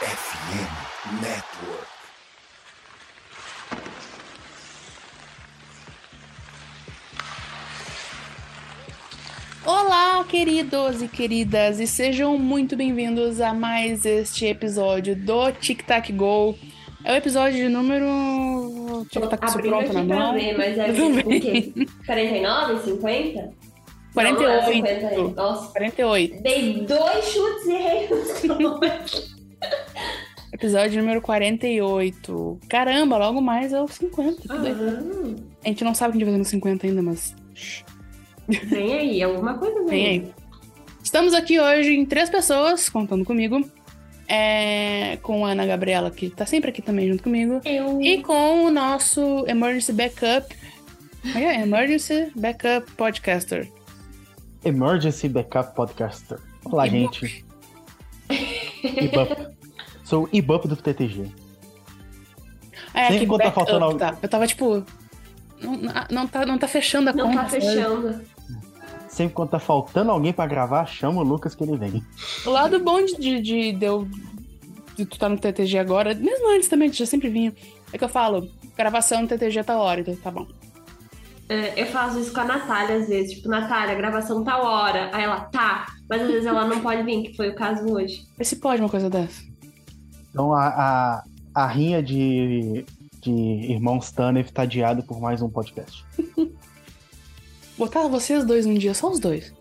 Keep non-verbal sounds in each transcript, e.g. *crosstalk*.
FM Network. Olá, queridos e queridas, e sejam muito bem-vindos a mais este episódio do Tic Tac Go. É o episódio de número. Tic Tô Tac abrindo pronto na mão. ver, mas é *laughs* Tudo o quê? 49, 50? 48. Não, não é 50, Nossa, 48. dei dois chutes e errei os *laughs* dois. Episódio número 48. Caramba, logo mais é o 50. que doido. Ah, A gente não sabe o que a gente vai fazer no 50 ainda, mas. *laughs* vem aí, alguma coisa vem. Vem aí. Estamos aqui hoje em três pessoas, contando comigo. É, com a Ana Gabriela, que tá sempre aqui também junto comigo. Eu... E com o nosso Emergency Backup. Como é? Emergency Backup Podcaster. Emergency Backup Podcaster. Olá, Ibup. gente. Ibup. *laughs* Sou o Ibup do TTG. É Sempre que quando tá faltando algo- tá. Eu tava tipo. Não, não, tá, não tá fechando a Não conta. tá sabe? fechando. Sempre quando tá faltando alguém pra gravar, chama o Lucas que ele vem. O lado bom de, de, de, de eu- de tu tá no TTG agora, mesmo antes também, já sempre vinha, é que eu falo, gravação no TTG tá hora, então tá bom. É, eu faço isso com a Natália às vezes. Tipo, Natália, gravação tal hora. Aí ela, tá. Mas às vezes ela não pode vir, que foi o caso hoje. Vê se pode uma coisa dessa. Então a, a, a rinha de, de irmãos Tanev tá adiada por mais um podcast. *laughs* Botar vocês dois um dia, só os dois.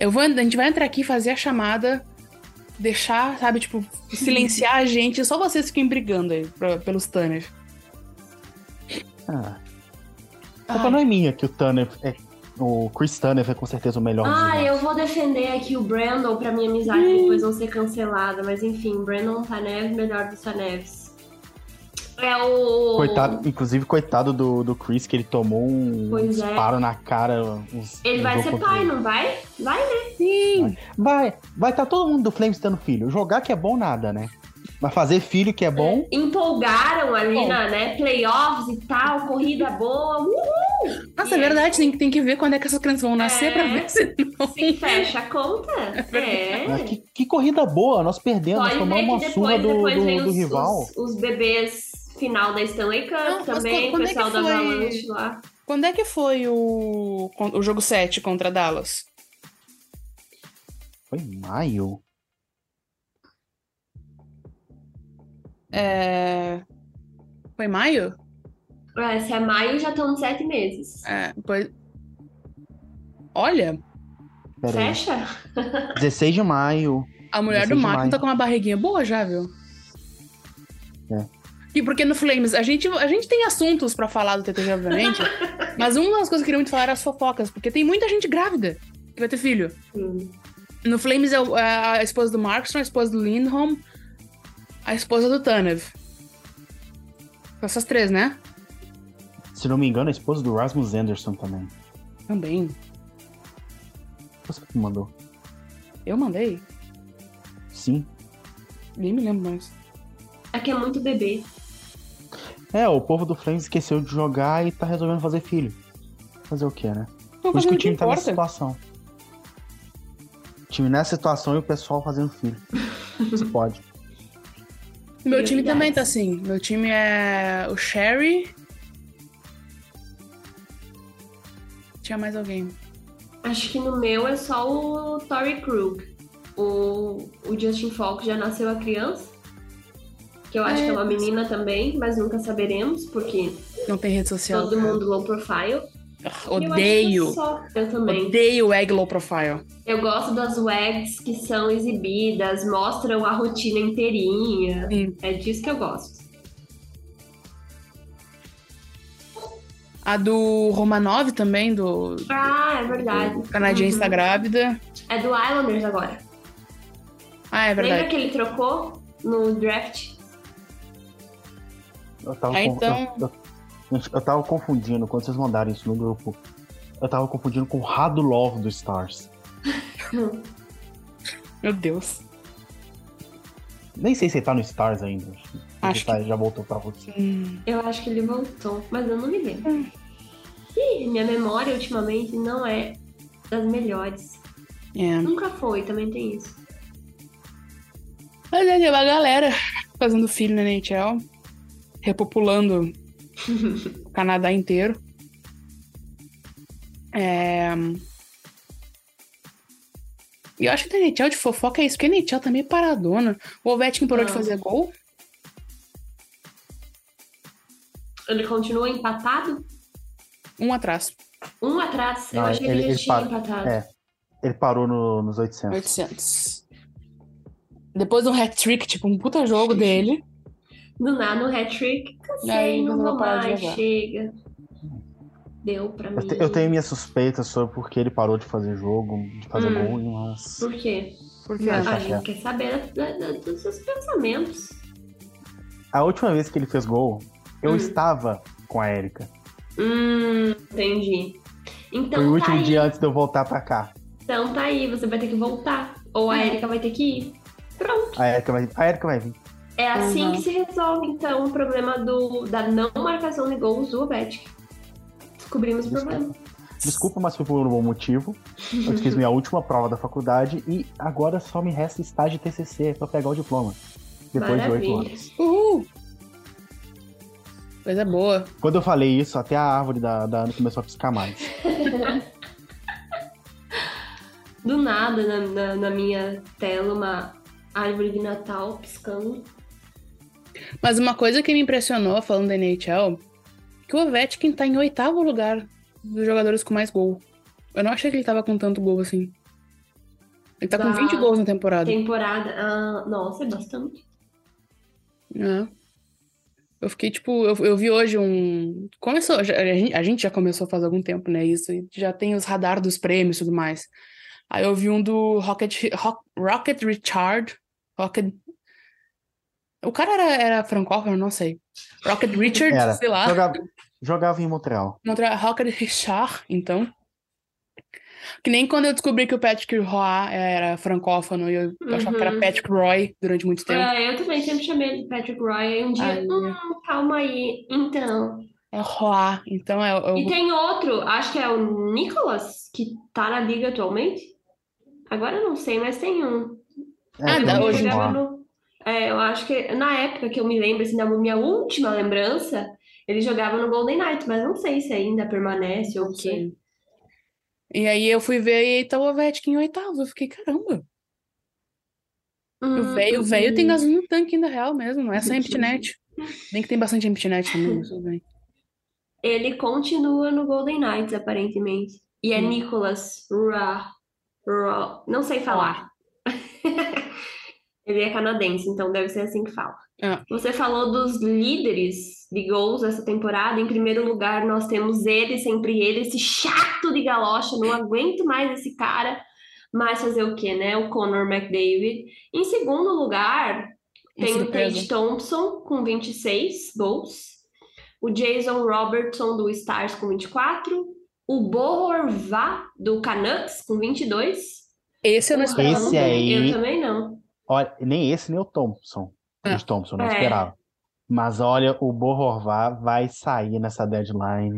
Eu vou, a gente vai entrar aqui fazer a chamada, deixar, sabe, tipo, *laughs* silenciar a gente, só vocês fiquem brigando aí pra- pelos Tanners. Ah, a culpa não é minha que o Tanev é. O Chris Tanev é com certeza o melhor Ah, eu vou defender aqui o Brandon pra minha amizade depois não ser cancelada. Mas enfim, Brandon Tanev, melhor dos Taneves. É o. Coitado, inclusive, coitado do, do Chris, que ele tomou um Pois é. disparo na cara. uns- Ele um vai ser pai, ele. não vai? Vai, né? Sim! Vai, vai estar todo mundo do Flames tendo filho. Jogar que é bom nada, né? Mas fazer filho que é bom, Empolgaram ali Bom. na né, playoffs e tal, corrida boa. Uhul! Nossa, é E verdade, tem, que- tem que ver quando é que essas crianças vão nascer É. pra ver se não. *laughs* Se fecha a conta. né? É. que, que corrida boa, nós perdemos, Pode ver tomamos uma surra depois, do, depois do, vem do os, rival. os, os bebês final da Stanley Cup Não, também, quando- quando o é que pessoal da foi? Avalanche lá. Quando é que foi o, o jogo 7 contra Dallas? Foi em maio? É... Foi maio? É, se é maio, já estão sete meses. É, pois... Olha, Pera aí. Fecha? *laughs* 16 de maio. a mulher 16 do Marco tá com uma barriguinha boa já, viu? É. E porque no Flames, a gente, a gente tem assuntos pra falar do TTG, obviamente, *laughs* mas uma das coisas que eu queria muito falar era as fofocas, porque tem muita gente grávida que vai ter filho. Hum. No Flames é é a esposa do Markstrom, a esposa do Lindholm, a esposa do Tanev. Essas três, né? Se não me engano, a esposa do Rasmus Anderson também. Também. Você que mandou. Eu mandei. Sim. Nem me lembro mais. Aqui é muito bebê. É, o povo do Flames esqueceu de jogar e tá resolvendo fazer filho. Fazer o quê, né? Por isso que o time tá nessa situação. O time nessa situação e o pessoal fazendo filho. *laughs* Isso pode. Meu time também tá assim. Meu time é o Sherry. Tinha mais alguém. Acho que no meu é só o Tory Krug. O, o Justin Falk já nasceu a criança. Que eu acho É, que é uma menina também, mas nunca saberemos, porque Não tem rede social. todo mundo low profile. Ah, E eu acho que Odeio. só- Eu também. Odeio o Egg Low Profile. Eu gosto das wags que são exibidas, mostram a rotina inteirinha. Sim. É disso que eu gosto. A do Romanov também, do Ah, é verdade. canadense Uhum. tá grávida. É do Islanders agora. Ah, é Lembra verdade. que ele trocou no draft? Eu tava, Ah, então- eu, eu tava confundindo, quando vocês mandaram isso no grupo, eu tava confundindo com o Radulov do Stars. *laughs* Meu Deus. Nem sei se ele tá no Stars ainda. Acho Ele tá- já voltou pra você. Hum, Eu acho que ele voltou, mas eu não me lembro. Hum. Ih, minha memória ultimamente não é das melhores. é. Nunca foi, também tem isso. Mas é, uma galera fazendo filho na NHL, repopulando o Canadá inteiro. É... E eu acho que a NHL de fofoca é isso, porque a NHL também é paradona. O Ovechkin parou de Ah. fazer gol. Ele continua empatado? Um atrás. Um atrás. Eu Não, achei ele- que ele, ele tinha para- empatado. é. Ele parou no- nos 800. 800. Depois de um hat-trick, tipo, um puta jogo dele. Do nada, no hat-trick. Cansei, não vou mais, jogar. chega. Deu pra mim. Eu, te- eu tenho minhas suspeitas sobre por que ele parou de fazer jogo, de fazer Hum. gol, mas. Por quê? Porque Ah, A tá gente quer saber da- da- dos seus pensamentos. A última vez que ele fez gol, eu Hum. estava com a Erika. Hum, entendi. Então Foi o tá último aí. dia antes de eu voltar pra cá. Então tá aí, você vai ter que voltar. Ou a Erika vai ter que ir. Pronto. A Erika vai, a Erika vai vir. É assim Uhum. que se resolve, então, o problema do, da não marcação de gols do Ovechkin. Descobrimos o Desculpa. problema. Desculpa, mas foi por um bom motivo. Eu fiz minha última prova da faculdade e agora só me resta estágio TCC pra pegar o diploma. Depois de oito Maravilha. anos. Uhul! Coisa boa. Quando eu falei isso, até a árvore da, da Ana começou a piscar mais. *laughs* Do nada, na, na, na minha tela, uma árvore de Natal piscando. Mas uma coisa que me impressionou falando da NHL, que o Ovechkin tá em oitavo lugar dos jogadores com mais gol. Eu não achei que ele tava com tanto gol assim. Ele tá com Da 20 gols na temporada. Temporada. Ah, nossa, é bastante. É. Eu fiquei, tipo, eu, eu vi hoje um. Começou, já- a gente- já começou faz algum tempo, né? Isso, já tem os radar dos prêmios e tudo mais. Aí eu vi um do Rocket, Ro- Rocket Richard. Rocket. O cara era, era francófono, não sei. Rocket Richard, Era. sei lá. Jogava, jogava em Montreal. Contra Rocket Richard, então. Que nem quando eu descobri que o Patrick Roy era francófono e eu achava que era Uhum. Patrick Roy durante muito tempo. É, eu também sempre chamei ele de Patrick Roy. Aí um dia, Ai, hum, calma aí. Então. É Roy, então é, é o E tem outro, acho que é o Nicholas, que tá na liga atualmente. Agora eu não sei, mas tem um. É, Ah, hoje jogava no- É, eu acho que na época que eu me lembro, assim, da minha última lembrança, ele jogava no Golden Knights, mas não sei se ainda permanece ou o quê. E aí eu fui ver e tá o Ovechkin em oitavo. Eu fiquei, caramba, o Hum, velho o velho tem hum. gasolina no tanque ainda real mesmo, não é só empty net. *laughs* Bem que tem bastante empty net também, mas tudo bem. Ele continua no Golden Knights, aparentemente. E é Hum. Nicholas Ra, Ra, não sei falar. *laughs* Ele é canadense, então deve ser assim que fala. É. Você falou dos líderes de gols essa temporada. Em primeiro lugar, nós temos ele, sempre ele, esse chato de galocha. Não aguento mais esse cara. Mas fazer o quê, né? O Conor McDavid. Em segundo lugar, tem o. Tate Thompson com 26 gols. O Jason Robertson do Stars com 24. O Bo Horvat do Canucks com 22. Esse eu não esperava. Esse aí- Eu também não. Olha, nem esse, nem o Thompson. É. O Thompson, não É. esperava. Mas olha, o Borrová vai sair nessa deadline.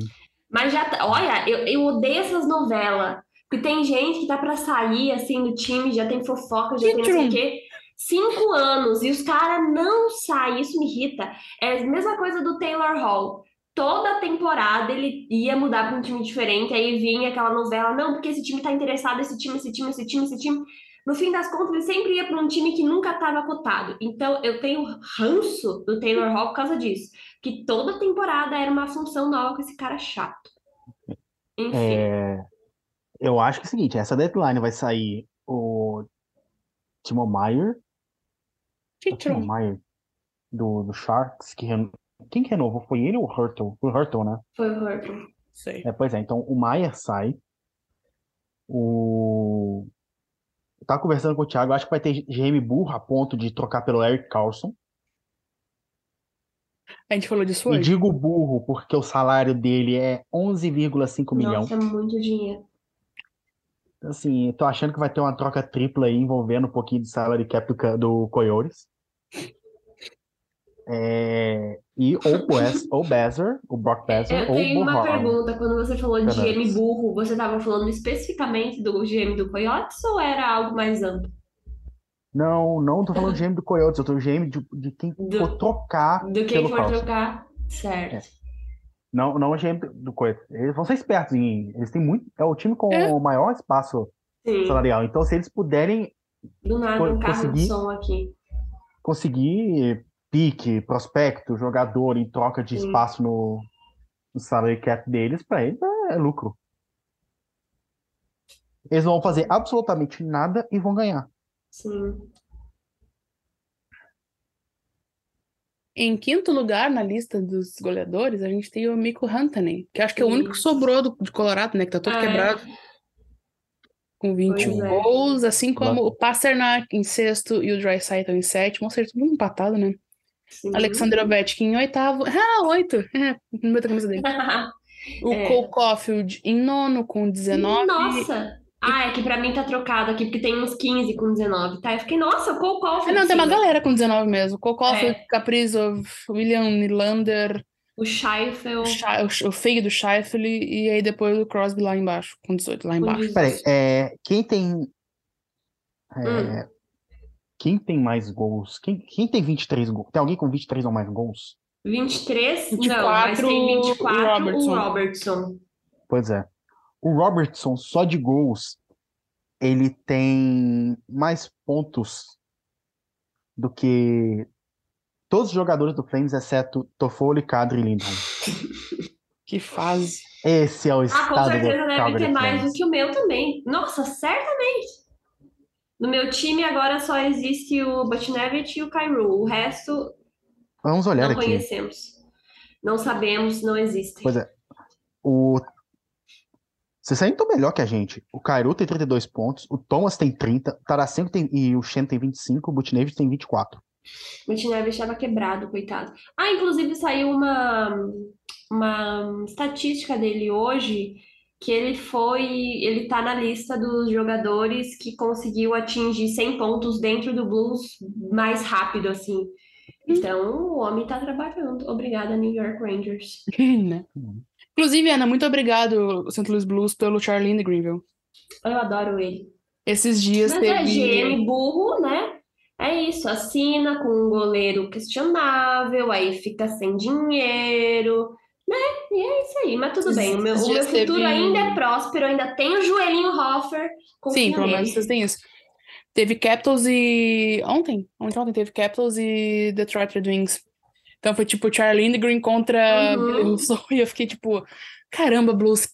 Mas já tá. Olha, eu, eu odeio essas novelas. Porque tem gente que tá pra sair assim do time, já tem fofoca, já tem não sei o quê. Cinco anos e os caras não saem, isso me irrita. É a mesma coisa do Taylor Hall. Toda temporada ele ia mudar pra um time diferente, aí vinha aquela novela, não, porque esse time tá interessado, esse time, esse time, esse time, esse time. No fim das contas, ele sempre ia pra um time que nunca estava cotado. Então, eu tenho ranço do Taylor Hall por causa disso. Que toda temporada era uma função nova com esse cara chato. Enfim. É, eu acho que é o seguinte, essa deadline vai sair o Timo Meyer, o Timo. Meyer do, do Sharks, que reno- quem que renovou? Foi ele ou o Hurtle? Foi o Hurtle, né? Foi o Hurtle. Sei. É, pois é, então o Maier sai. O. Tava conversando com o Thiago, acho que vai ter GM burro a ponto de trocar pelo Eric Carlson. A gente falou disso E hoje. digo burro porque o salário dele é 11,5 milhão. Nossa, é muito dinheiro. Assim, tô achando que vai ter uma troca tripla aí envolvendo um pouquinho de salary cap do, Ca- do Coyotes. É, e ou Wes, ou Bezer, o Brock Bezer, Eu ou o tenho uma pergunta. Quando você falou de. GM burro, você estava falando especificamente do GM do Coyotes ou era algo mais amplo? Não, não tô falando *laughs* de GM do Coyotes, eu tô GM de, de quem Do- for trocar Do quem pelo for Carlson. trocar. Certo. É. Não, não é GM do Coyotes. Eles vão ser espertos em. Eles têm muito. É o time com É. o maior espaço Sim. salarial. Então, se eles puderem Do nada, um carro de som aqui. conseguir pique, prospecto, jogador em troca de Sim. espaço no, no salary cap deles, pra eles é, é lucro. Eles não vão fazer absolutamente nada e vão ganhar. Sim. Em quinto lugar na lista dos goleadores, a gente tem o Mikko Rantanen, que acho que é o único que Isso. sobrou do, de Colorado, né? Que tá todo É. quebrado. Com 21 Pois é. gols, assim como o Pasternak em sexto e o Draisaitl em sétimo, ou seja, tudo empatado, né? Sim. Alexander Ovechkin em oitavo. *laughs* Ah, oito! É, no meio da camisa dele. *laughs* O É. Cole Caulfield em nono com 19. Nossa! Ah, é que pra mim tá trocado aqui, porque tem uns 15 com 19, tá? Eu fiquei, nossa, qual qual Ah, não, tem uma galera com 19 mesmo. Cole Caulfield, É. Kaprizov, William Nylander, O Scheifel o, o, o feio do Scheifele e aí depois o Crosby lá embaixo, com 18 lá embaixo. 18. Peraí, é, quem tem. é, Hum. Quem tem mais gols? Quem, quem tem 23 gols? Tem alguém com 23 ou mais gols? 23? não, 24, mas tem 24 o o Robertson. Robertson. Pois é. O Robertson, só de gols, ele tem mais pontos do que todos os jogadores do Flames, exceto Toffoli, Kadri e Lindholm. *laughs* Que fase. Esse é o Ah, com estado do certeza deve ter mais do que o meu também. Nossa, certamente. No meu time agora só existe o Butchnevich e o Kairu. O resto Vamos olhar não aqui. conhecemos. Não sabemos, não existem. Pois é. O... Vocês ainda estão melhor que a gente. O Kairu tem 32 pontos, o Thomas tem 30, o Tarasenko tem... e o Shen tem 25, o Butnevich tem 24. O Butchnevich estava quebrado, coitado. Ah, inclusive saiu uma, uma estatística dele hoje que ele foi, ele tá na lista dos jogadores que conseguiu atingir 100 pontos dentro do Blues mais rápido, assim. Então, o homem tá trabalhando. Obrigada, New York Rangers. *laughs* né? Hum. Inclusive, Ana, muito obrigado, St. Louis Blues, pelo Charlie Greenville. Eu adoro ele. Esses dias Mas é teve. GM burro, né? É isso, assina com um goleiro questionável, aí fica sem dinheiro, né? E é isso aí, mas tudo bem. O meu, o meu futuro teve- ainda é próspero, ainda tem o joelhinho Hoffer, Sim, pelo menos vocês têm isso. Teve Capitals e. Ontem? Ontem, ontem teve Capitals e Detroit Red Wings. Então foi tipo Charlie Lindgren contra Uhum. Billy Russo. *laughs* E eu fiquei tipo, caramba, Blues.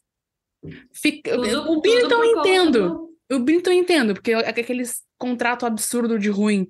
Fica... Tudo- O Billington eu conta entendo. do- O Billington eu entendo, porque é aqueles contrato absurdo de ruim.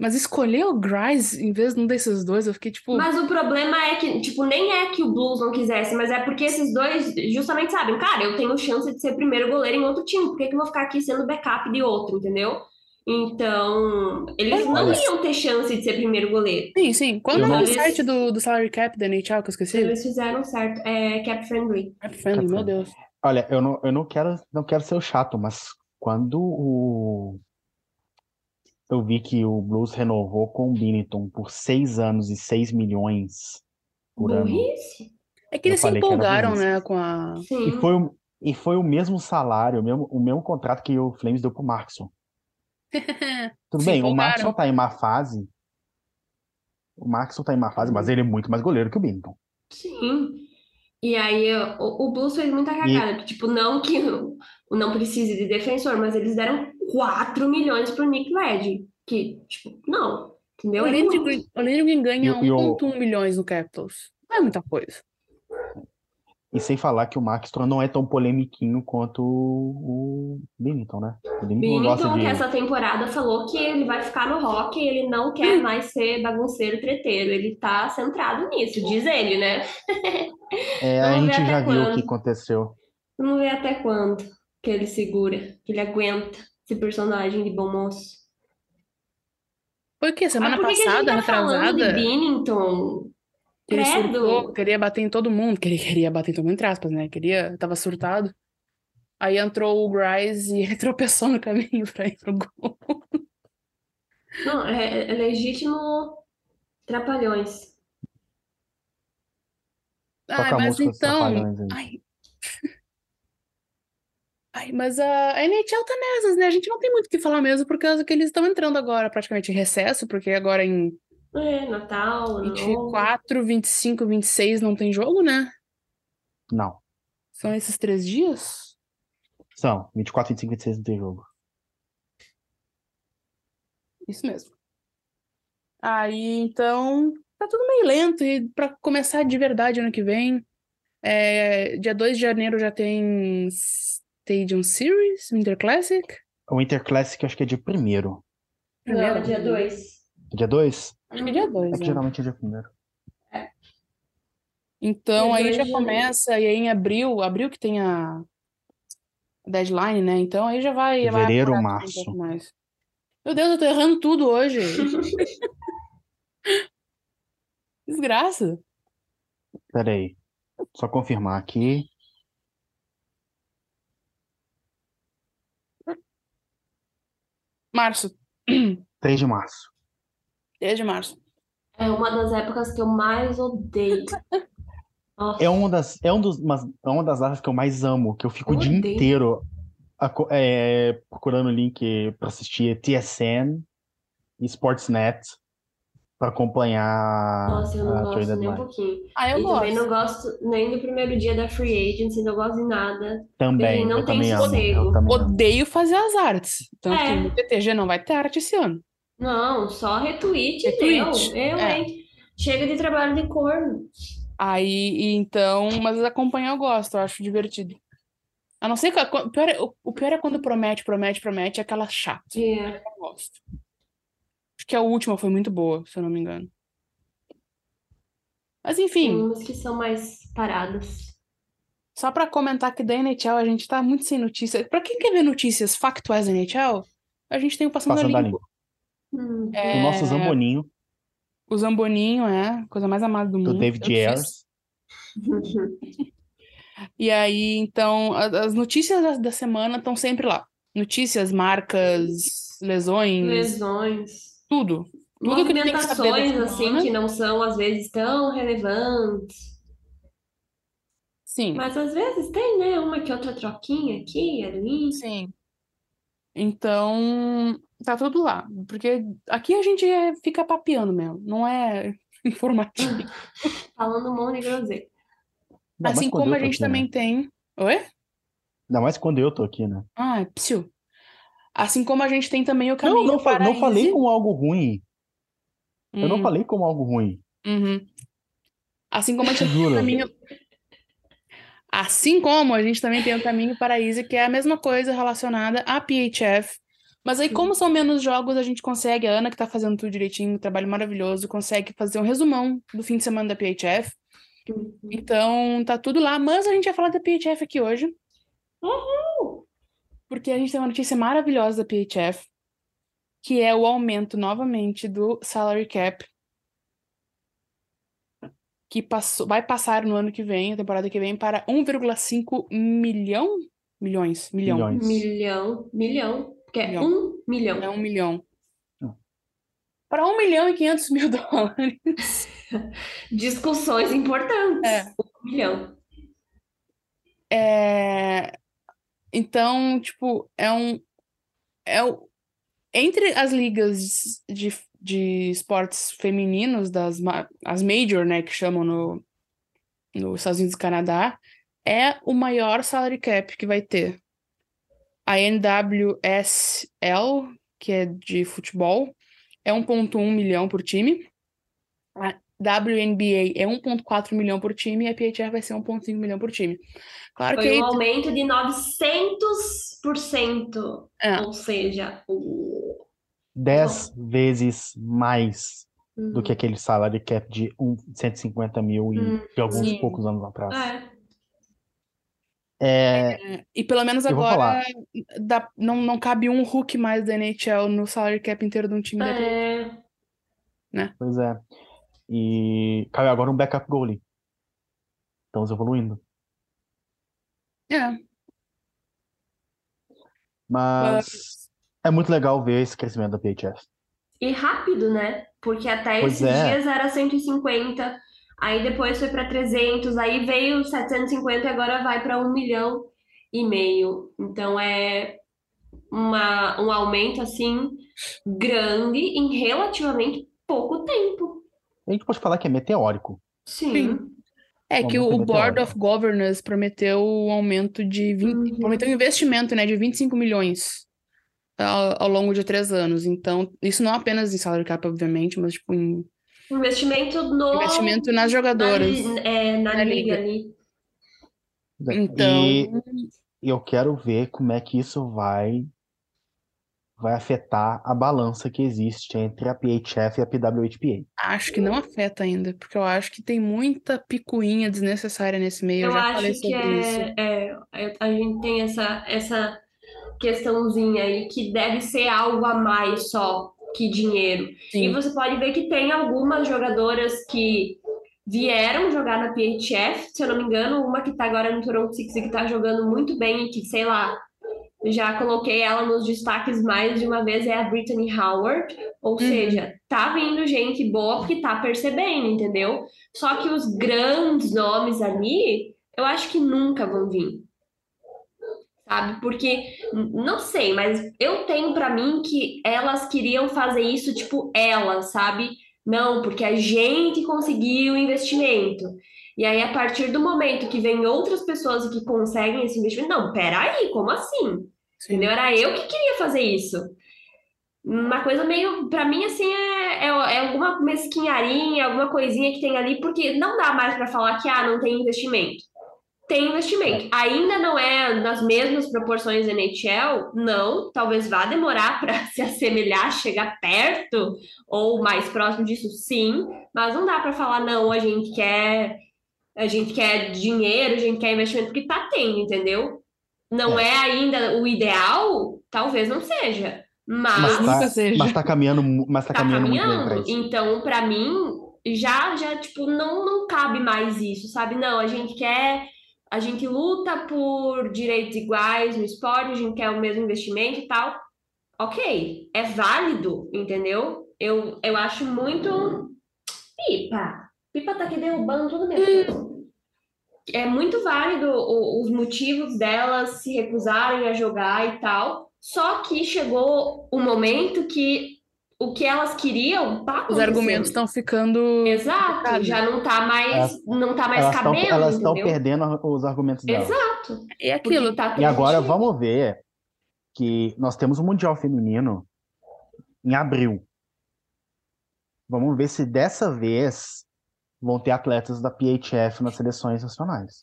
Mas escolher o Grice em vez de um desses dois, eu fiquei tipo. Mas o problema é que, tipo, nem é que o Blues não quisesse, mas é porque esses dois justamente sabem, cara, eu tenho chance de ser primeiro goleiro em outro time, por que que eu vou ficar aqui sendo backup de outro, entendeu? Então, eles não Olha. iam ter chance de ser primeiro goleiro. Sim, sim. Qual é o nome do site do, do salary cap da NHL que eu esqueci? Eles fizeram certo. É cap friendly. Cap friendly, meu Deus. Olha, eu não, eu não quero, não quero ser o chato, mas quando o... eu vi que o Blues renovou com o Binnington por seis anos e 6 milhões por ano, Burrice? É que eles se empolgaram, né, com a. e foi, o- e foi o mesmo salário, o mesmo, o mesmo contrato que o Flames deu pro Markson. *laughs* Tudo bem, o. Markson tá em má fase, o Markson tá em má fase, mas ele é muito mais goleiro que o Binnington. Sim. E aí o, o Blues fez muita cagada, que, tipo, não que não precise de defensor, mas eles deram 4 milhões pro Nick Led, que, tipo, não, entendeu? O É. Lindgren, o Lindgren ganha E o- e o- 1,1 milhões no Capitals. Não é muita coisa. E sem falar que o Markstrom não é tão polemiquinho quanto o, Binnington, né? O Binnington não gosta Binnington, de... que essa temporada falou que ele vai ficar no rock e ele não quer mais ser bagunceiro treteiro. Ele tá centrado nisso, diz ele, né? *laughs* É, a gente já até viu o quando. que aconteceu. Vamos ver até quando que ele segura, que ele aguenta esse personagem de bom moço. Foi o quê? Semana Ah, por que que a gente passada, tá falando de? Binnington? Ele Credo. surtou, queria bater em todo mundo. Queria, queria bater em todo mundo, entre aspas, né? Queria, tava surtado. Aí entrou o Grice e ele *laughs* tropeçou no caminho pra ir pro gol. Não, é, é legítimo trapalhões. Ah, mas então. Ai. Ai, mas a, NHL tá nessas, né? A gente não tem muito o que falar mesmo, por causa que eles estão entrando agora praticamente em recesso, porque agora em É, Natal, Ano Novo. 24, 25, 26 não tem jogo, né? Não. São esses três dias? São 24, 25, 26 não tem jogo. Isso mesmo. Aí, então, tá tudo meio lento. E pra começar de verdade ano que vem, é, dia 2 de janeiro já tem Stadium Series, Winter Classic. O Winter Classic acho que é dia primeiro. Primeiro, Não, dia 2. Dia 2? Acho que é dia 2, É que geralmente é dia primeiro. Então Dia aí dois já começa, e aí em abril, abril que tem a deadline, né? Então aí já vai, vai Fevereiro, um março. pouco mais. Meu Deus, eu tô errando tudo hoje. *laughs* Desgraça. Pera aí. Só confirmar aqui. Março. 3 de março. 3 de março. É uma das épocas que eu mais odeio. Nossa, É uma das, é um dos, mas é uma das datas que eu mais amo, que eu fico Eu o dia odeio. inteiro aco- é, procurando link pra assistir TSN e Sportsnet pra acompanhar Nossa, eu não a gosto nem um pouquinho. Ah, eu e também gosto. não gosto nem do primeiro dia da Free Agency, não gosto de nada. Também, não eu tem também amo, sossego. eu também amo. Odeio fazer as artes. Tanto que É. no TTG não vai ter arte esse ano. Não, só retweet, Retweet, deu. Eu, é. hein? Chega de trabalho de corno. Aí, então, mas acompanhar eu gosto, eu acho divertido. A não ser que. a- O pior é, o- o pior é quando promete, promete, promete, é aquela chata. É. Eu gosto. Que a última foi muito boa, se eu não me engano. Mas Tem enfim, umas que são mais paradas. só pra comentar que da NHL a gente tá muito sem notícias. Pra quem quer ver notícias factuais da NHL, a gente tem o Passando a Passando a Limpo. limpo. Hum. É, O nosso Zamboninho, O Zamboninho, é, coisa mais amada do do mundo. David que fiz. Ayers. E aí, então, as notícias da, da semana estão sempre lá. Notícias, marcas, lesões, Lesões. Tudo. Tudo que tem que saber assim, que não são, às vezes, tão relevantes. Sim, Mas às vezes tem, né? Uma que outra troquinha aqui, ali. sim. Então, tá tudo lá. Porque aqui a gente é- fica papeando mesmo, não é *laughs* informativo. *laughs* Falando um monte de groselha. Assim como a gente aqui, né? também tem. Oi? Ainda mais quando eu tô aqui, né? Ah, é psiu. Assim como a gente tem também o Não, caminho não, fa- não falei Paraíso. como algo ruim. Eu não Hum, falei como algo ruim. uhum. Assim como a gente *laughs* tem o caminho. Assim como a gente também tem o caminho Paraíso, que é a mesma coisa relacionada à PHF. Mas aí, como são menos jogos, a gente consegue, a Ana que tá fazendo tudo direitinho, um trabalho maravilhoso, consegue fazer um resumão do fim de semana da PHF. Uhum. Então, tá tudo lá. Mas a gente vai falar da PHF aqui hoje. Porque a gente tem uma notícia maravilhosa da PHF, que é o aumento novamente do salary cap, que passou, vai passar no ano que vem, a temporada que vem, para 1,5 milhão? Milhões, milhão. Milhões. Milhão, milhão. Porque é Milhão. um milhão. É um milhão. Hum. Para 1 milhão e 500 mil *laughs* dólares. Discussões importantes. É. Um milhão. É, Então, tipo, é um. É. Entre as ligas de, de esportes femininos, das as major, né, que chamam no, nos Estados Unidos e Canadá, é o maior salary cap que vai ter. A NWSL, que é de futebol, é 1,1 milhão por time. A WNBA é 1,4 milhão por time e a PHF vai ser 1,5 milhão por time. Claro que Foi aí um aumento de 900%. É. Ou seja, o... Dez vezes mais do Hum. que aquele salário cap de um, 150 mil e Hum, de alguns sim. poucos anos atrás. É. É, E pelo menos agora dá- não, não cabe um Hulk mais da NHL no salary cap inteiro de um time da É. pois é. E caiu agora um backup goalie. Estamos evoluindo. É, Mas é muito legal ver esse crescimento da PHF. E rápido, né? Porque até Pois esses é. dias era 150, aí depois foi para 300, aí veio 750 e agora vai para 1 milhão. e meio. Então é uma, um aumento assim grande em relativamente pouco tempo. A gente pode falar que é meteórico. Sim. Sim. É Um que o Board of Governors prometeu um aumento de 20, Uhum. prometeu um investimento, né, de 25 milhões ao, ao longo de três anos. Então, isso não apenas em salário cap, obviamente, mas tipo em Investimento no investimento nas na, jogadoras. li- é, na, Na liga liga. ali. Então, E eu quero ver como é que isso vai vai afetar a balança que existe entre a PHF e a PWHPA. acho que não afeta ainda, porque eu acho que tem muita picuinha desnecessária nesse meio. Eu Eu já acho falei que sobre isso. é, é, é- a gente tem essa, essa questãozinha aí que deve ser algo a mais só que dinheiro. E Sim. você pode ver que tem algumas jogadoras que vieram jogar na PHF, se eu não me engano, uma que tá agora no Toronto Six e que tá jogando muito bem e que, sei lá, já coloquei ela nos destaques mais de uma vez, é a Brittany Howard. Ou Uhum. seja, tá vindo gente boa porque tá percebendo, entendeu? Só que os grandes nomes ali, eu acho que nunca vão vir. Sabe? Porque, não sei, mas eu tenho pra mim que elas queriam fazer isso, tipo, elas, sabe? Não, porque a gente conseguiu o investimento. E aí, a partir do momento que vem outras pessoas que conseguem esse investimento, não, peraí, como assim? Sim. Entendeu? Era eu que queria fazer isso. Uma coisa meio, pra mim, assim, é, é, é alguma mesquinharia, alguma coisinha que tem ali, porque não dá mais pra falar que, ah, não tem investimento. Tem investimento. Ainda não é nas mesmas proporções da NHL, não. Talvez vá demorar *laughs* para se assemelhar, chegar perto ou mais próximo disso, sim. Mas não dá para falar, não, a gente quer, a gente quer dinheiro, a gente quer investimento, porque tá tendo, entendeu? Não é, ainda o ideal, talvez não seja. Mas, Mas nunca tá, seja. mas tá caminhando, mas tá tá caminhando muito bem pra caminhando. isso. Então, para mim, já, já, tipo, não, não cabe mais isso, sabe? Não, a gente quer, a gente luta por direitos iguais no esporte, a gente quer o mesmo investimento e tal. Ok, é válido, entendeu? Eu, eu acho muito. Pipa! Pipa tá aqui derrubando tudo mesmo. É muito válido os motivos delas se recusarem a jogar e tal. Só que chegou o momento que o que elas queriam tá Os argumentos estão ficando. Exato, já não tá mais, Elas- não tá mais Elas estão cabendo, elas estão perdendo os argumentos delas. Exato. É Porque aquilo. tá E agora gente- vamos ver que nós temos o Mundial Feminino em abril. Vamos ver se dessa vez vão ter atletas da PHF nas seleções nacionais.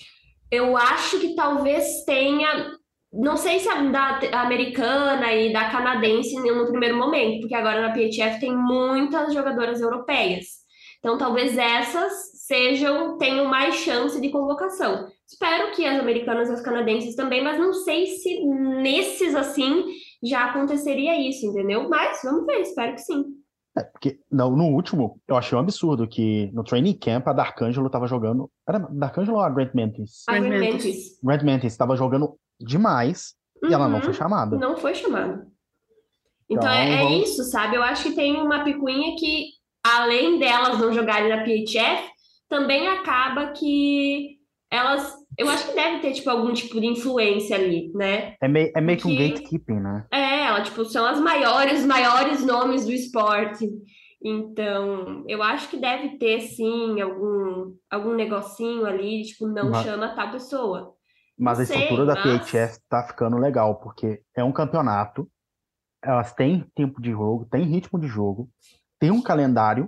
Eu acho que talvez tenha, não sei se a da a americana e da canadense no primeiro momento, porque agora na PHF tem muitas jogadoras europeias. Então talvez essas sejam, tenham mais chance de convocação. Espero que as americanas e as canadenses também, mas não sei se nesses assim já aconteceria isso, entendeu? Mas vamos ver, espero que sim. Porque no, no último, eu achei um absurdo que no training camp a Darkangelo tava jogando. Era Darkangelo ou a Grant Mantis? A Grant Mantis. Grant Mantis estava jogando demais e ela não Uhum. foi chamada. Não foi chamado. Então, Então, é, é vamos- isso, sabe? Eu acho que tem uma picuinha que, além delas não jogarem na PHF, também acaba que elas. Eu acho que deve ter, tipo, algum tipo de influência ali, né? É meio, é meio que um gatekeeping, né? É, ela, tipo, são as maiores, maiores nomes do esporte. Então, eu acho que deve ter, sim, algum, algum negocinho ali, tipo, não Mas- chama tal pessoa. Mas Não a sei, estrutura da mas- PHF tá ficando legal, porque é um campeonato, elas têm tempo de jogo, têm ritmo de jogo, tem um calendário,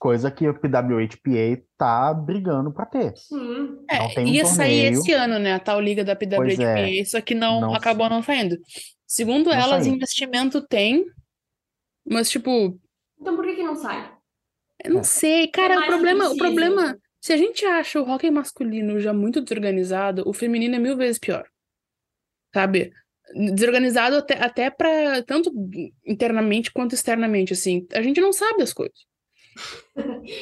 coisa que a PWHPA tá brigando pra ter. Sim. É, Não tem um ia sair torneio. esse ano, né? A tal liga da Pois PWHPA, é. só que não, Não acabou não saindo. Segundo Não elas, saiu. investimento tem, mas tipo, Então, por que que não sai? eu não É. sei, cara, o mais problema, o problema, se a gente acha o hóquei masculino já muito desorganizado, o feminino é mil vezes pior. Sabe? Desorganizado até, até para tanto internamente quanto externamente, assim. A gente não sabe as coisas.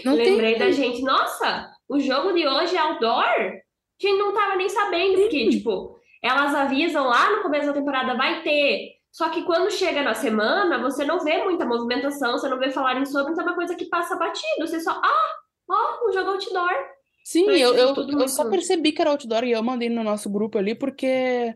Não Lembrei tem. da gente, nossa, o jogo de hoje é outdoor? A gente não tava nem sabendo, porque, tipo, elas avisam lá no começo da temporada, vai ter. Só que quando chega na semana, você não vê muita movimentação, você não vê falarem sobre, então é uma coisa que passa batido. Você só, ah, ó, um jogo outdoor. Sim, Mas eu, eu, eu só percebi que era outdoor e eu mandei no nosso grupo ali porque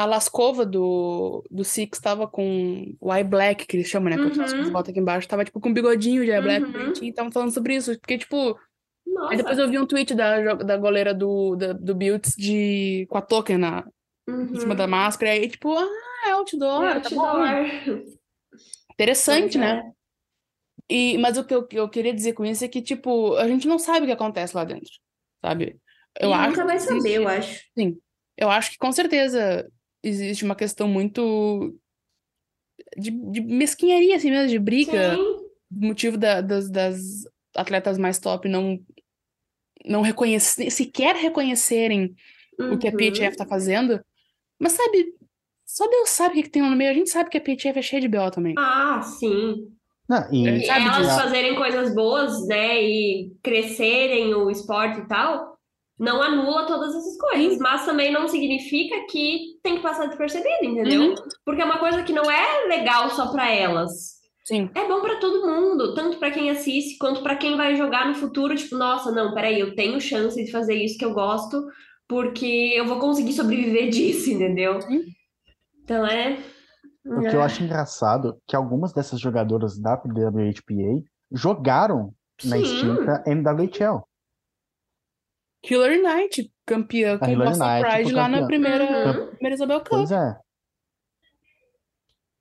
a Lascova do, do Six tava com o eye black, que eles chamam, né? Uhum. coisas botam aqui embaixo, tava tipo com um bigodinho de eye black Uhum. bonitinho e estavam falando sobre isso. Porque, tipo, Nossa. aí depois eu vi um tweet da, da goleira do, da, do Builds de, com a token na, em cima Uhum. da máscara, e aí, tipo, ah, é outdoor, É tá outdoor. Interessante, Pois né? é. E, mas o que eu, eu queria dizer com isso é que, tipo, a gente não sabe o que acontece lá dentro, sabe? Eu e acho nunca vai saber, existe- eu acho. Eu acho que com certeza existe uma questão muito de, de mesquinharia, assim mesmo, de briga, Sim. motivo da- das, das atletas mais top não, não reconhecer, sequer reconhecerem o que a Uhum. PHF tá fazendo. Mas sabe, só Deus sabe o que, que tem lá no meio. A gente sabe que a PHF é cheia de BO também. Ah, sim. Não, e É, E sabe elas fazerem coisas boas, né, e crescerem o esporte e tal, não anula todas essas coisas, Sim. mas também não significa que tem que passar despercebido, entendeu? Uhum. Porque é uma coisa que não é legal só pra elas. Sim. É bom pra todo mundo, tanto pra quem assiste quanto pra quem vai jogar no futuro, tipo, nossa, não, peraí, eu tenho chance de fazer isso que eu gosto, porque eu vou conseguir sobreviver *laughs* disso, entendeu? Sim. Então é. o que eu acho engraçado é que algumas dessas jogadoras da WHPA jogaram na Sim. extinta NWHL. Hillary Knight, campeã com Hillary Boston Knight Pride lá na campeã. primeira, Uhum. primeira Isabel Cup. Pois é.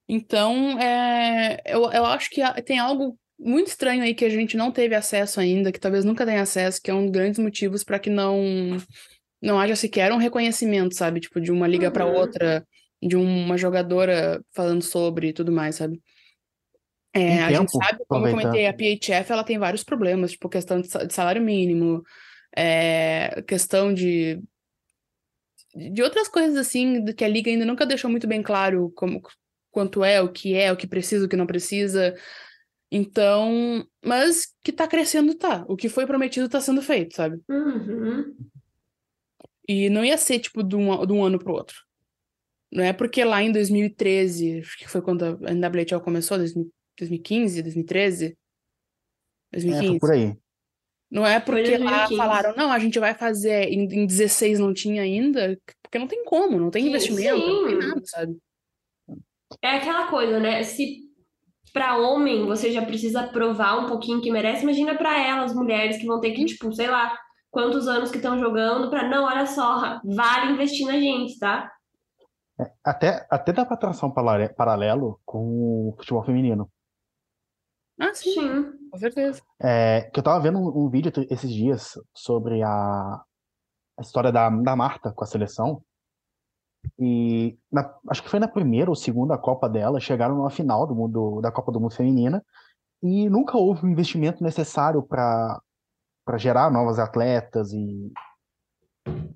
Então, é, eu, eu acho que tem algo muito estranho aí que a gente não teve acesso ainda, que talvez nunca tenha acesso, que é um dos grandes motivos para que não não haja sequer um reconhecimento, sabe? Tipo, de uma liga para Uhum. outra, de uma jogadora falando sobre e tudo mais, sabe? É, a gente tempo, sabe, como eu comentei, a PHF ela tem vários problemas, tipo questão de salário mínimo, é, questão de de outras coisas assim, do que a liga ainda nunca deixou muito bem claro como quanto é, o que é, o que precisa, o que não precisa. Então, mas que tá crescendo, tá. O que foi prometido tá sendo feito, sabe? Uhum. E não ia ser, tipo, de um, de um ano pro outro. Não é porque lá em 2013, acho que foi quando a NWHL começou, 2000 2015, 2013? É, 2015. foi por aí. Não é porque lá 2015. falaram, não, a gente vai fazer, em, em 16 não tinha ainda, porque não tem como, não tem Sim, investimento, não tem sim. nada, sabe? É aquela coisa, né? Se pra homem você já precisa provar um pouquinho que merece, imagina pra elas, mulheres que vão ter que, Sim. tipo, sei lá, quantos anos que estão jogando pra não, olha só, vale investir na gente, tá? Até, até dá pra traçar um paralelo com o futebol feminino. Ah, sim, Sim. Com certeza. É, que eu tava vendo um, um vídeo esses dias sobre a, a história da, da Marta com a seleção. E na- acho que foi na primeira ou segunda Copa dela, chegaram numa final do mundo, da Copa do Mundo Feminina e nunca houve o investimento necessário para gerar novas atletas e,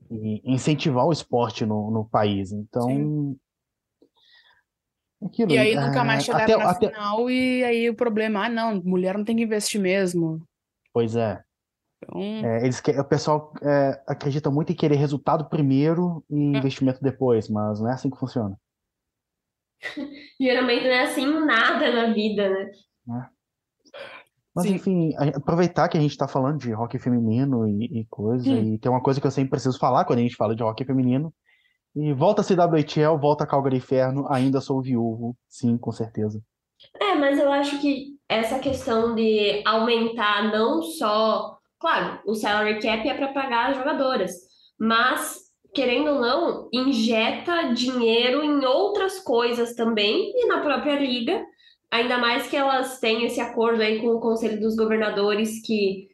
e incentivar o esporte no, no país. Então, aquilo, E aí nunca é, mais chegaram até, na até, final, e aí o problema, ah, não, mulher não tem que investir mesmo. pois é. Então, É, eles que- o pessoal é, acredita muito em querer resultado primeiro e É. investimento depois, mas não é assim que funciona. *laughs* Geralmente não é assim nada na vida, né? Mas Sim. enfim, aproveitar que a gente está falando de hockey feminino e, e coisa, Hum. e tem uma coisa que eu sempre preciso falar quando a gente fala de hockey feminino. E volta a CWHL, volta a Calgary Inferno, ainda sou viúvo, sim, com certeza. É, mas eu acho que essa questão de aumentar não só, claro, o salary cap é para pagar as jogadoras, mas querendo ou não, injeta dinheiro em outras coisas também e na própria liga, ainda mais que elas têm esse acordo aí com o Conselho dos Governadores que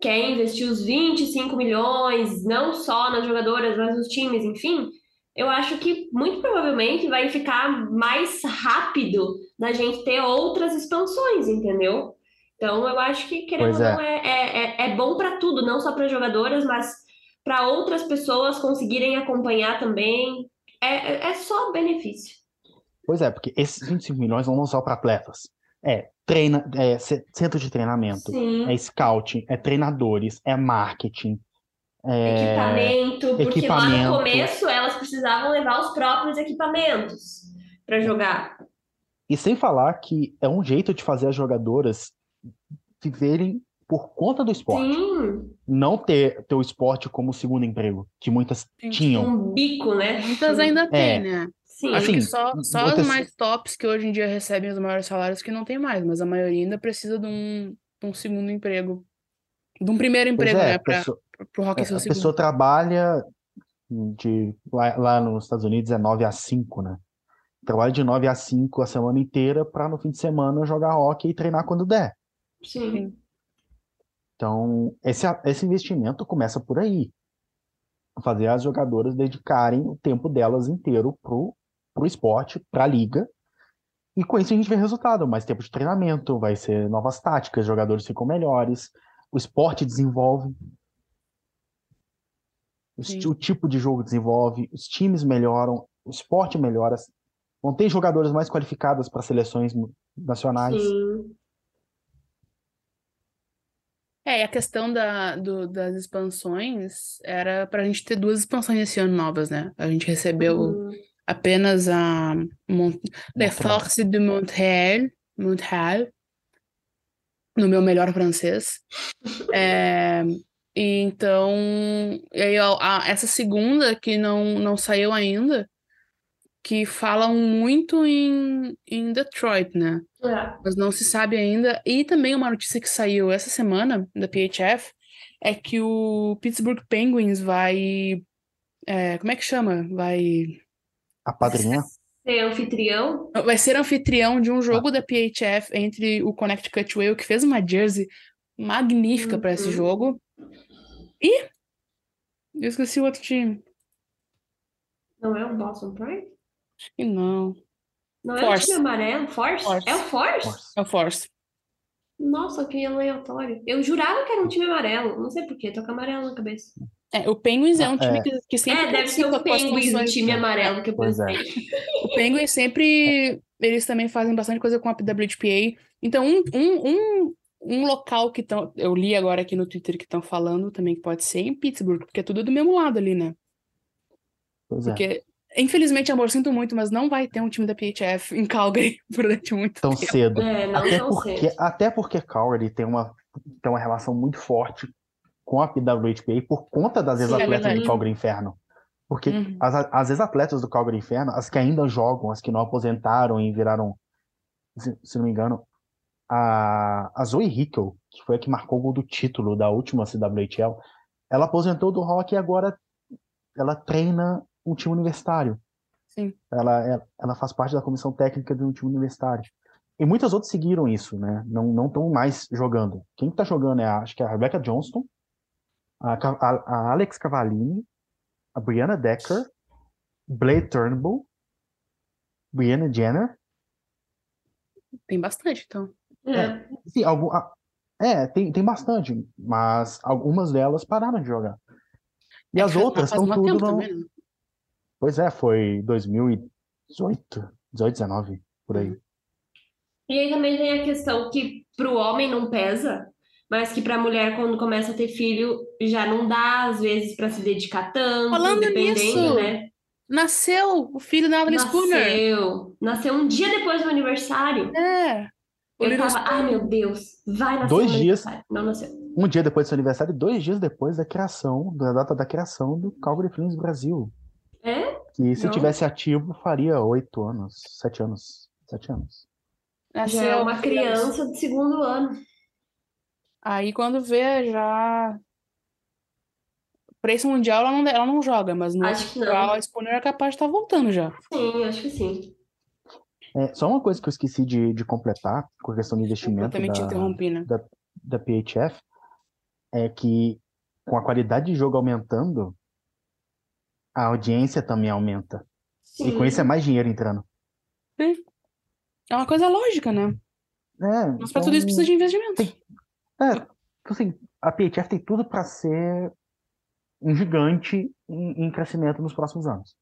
quer investir os 25 milhões, não só nas jogadoras, mas nos times, enfim. Eu acho que muito provavelmente vai ficar mais rápido da gente ter outras expansões, entendeu? Então eu acho que, querendo ou é. não, é, é, é bom para tudo, não só para jogadoras, mas para outras pessoas conseguirem acompanhar também. É, é- é só benefício. Pois é, porque esses 25 milhões não vão só para atletas. É, treina, é ce- centro de treinamento, Sim. é scouting, é treinadores, é marketing, é, Equipamento, porque lá equipamento. no começo elas precisavam levar os próprios equipamentos para jogar. E sem falar que é um jeito de fazer as jogadoras viverem por conta do esporte. Sim. Não ter, ter o esporte como segundo emprego, que muitas Sim. tinham. Um bico, né? Muitas ainda tem, É. né? Sim. Acho Assim, que só, só muitas- os mais tops que hoje em dia recebem os maiores salários que não tem mais, mas a maioria ainda precisa de um, de um segundo emprego. De um primeiro emprego, é, né? Pra, pessoa, pro ser o a segundo. pessoa trabalha de lá, lá nos Estados Unidos é 9 a 5, né? Trabalha de 9 a 5 a semana inteira para no fim de semana jogar hockey e treinar quando der. Sim. Então, esse, esse investimento começa por aí. Fazer as jogadoras dedicarem o tempo delas inteiro pro, pro esporte, pra liga. E com isso a gente vê resultado, mais tempo de treinamento, vai ser novas táticas, jogadores ficam melhores, o esporte desenvolve. O, o tipo de jogo desenvolve, os times melhoram, o esporte melhora. Vão ter jogadores mais qualificados para seleções nacionais. Sim. É, e a questão da, do- das expansões era pra gente ter duas expansões esse ano novas, né? A gente recebeu Hum, apenas a Mon Les Montreal. Forces de Montréal, Montréal, no meu melhor francês. É, e então, e aí, ó, a- essa segunda que não, não saiu ainda, que falam muito em, em Detroit, né? é. Mas não se sabe ainda. E também uma notícia que saiu essa semana da PHF é que o Pittsburgh Penguins vai. é, como é que chama? Vai. A padrinha. Ser anfitrião. Vai ser anfitrião de um jogo da PHF entre o Connecticut Whale, que fez uma jersey magnífica para esse Uhum. jogo. E. Eu esqueci o outro time. Não é o Boston Pride? Acho que não. Não é Force. o time amarelo? Force? Force. É o Force? Force. É o Force. Nossa, que aleatório. Eu jurava que era um time amarelo. Não sei por quê, tô com amarelo na cabeça. É, o Penguins é um time é. que, que sempre É, deve ser o Penguins, o time amarelo que eu Pois é. O Penguin sempre. Eles também fazem bastante coisa com a PWHPA. Então, um, um, um, um local que estão. Eu li agora aqui no Twitter que estão falando também que pode ser em Pittsburgh, porque é tudo do mesmo lado ali, né? Pois é. Porque, infelizmente, amor, sinto muito, mas não vai ter um time da PHF em Calgary *laughs* durante muito Tão tempo. cedo. É, não Até tão porque, cedo. até porque Calgary tem uma, tem uma relação muito forte com a PWHPA por conta das é ex-atletas verdade. do Calgary Inferno. Porque Uhum. as, as ex-atletas do Calgary Inferno, as que ainda jogam, as que não aposentaram e viraram, se, se não me engano, a, a Zoe Hickel, que foi a que marcou o gol do título da última CWHL, ela aposentou do hockey e agora ela treina um time universitário. Sim. Ela, ela, ela faz parte da comissão técnica de um time universitário. E muitas outras seguiram isso, né? Não não estão mais jogando. Quem está jogando é, a- acho que é a Rebecca Johnston, a, a, a Alex Cavallini, a Brianna Decker, Blake Turnbull, Brianna Jenner. Tem bastante, então. É. Sim, algum, a- é, tem, tem bastante, mas algumas delas pararam de jogar. E É as outras estão tudo no... também, né? Pois é, foi 2018, 18, 19, por aí. E aí também tem a questão que pro homem não pesa, mas que pra mulher, quando começa a ter filho, já não dá, às vezes, pra se dedicar tanto, Falando dependendo, nisso, né? Nasceu o filho da Natalie Spooner. Nasceu. Nasceu um dia depois do aniversário. É. O Eu tava, ai meu Deus, vai nascer Dois dias. Não nasceu. Um dia depois do seu aniversário e dois dias depois da criação, da data da criação do Calgary Flames Brasil. É? Que se Não. tivesse ativo, faria oito anos, sete anos, sete anos. Nasceu Já é uma criança de segundo ano. Aí quando vê, já. Pra esse Mundial ela não, ela não joga, mas no Acho que não. A Spooner é capaz de estar voltando já. Sim, acho que sim. É, só uma coisa que eu esqueci de, de completar com a questão do Eu investimento da, interrompi, né? da PHF é que com a qualidade de jogo aumentando, a audiência também aumenta. E com Sim. isso é mais dinheiro entrando. É uma coisa lógica, né? É, Mas pra tudo isso precisa de investimento. É, assim, a PHF tem tudo para ser um gigante em, em crescimento nos próximos anos.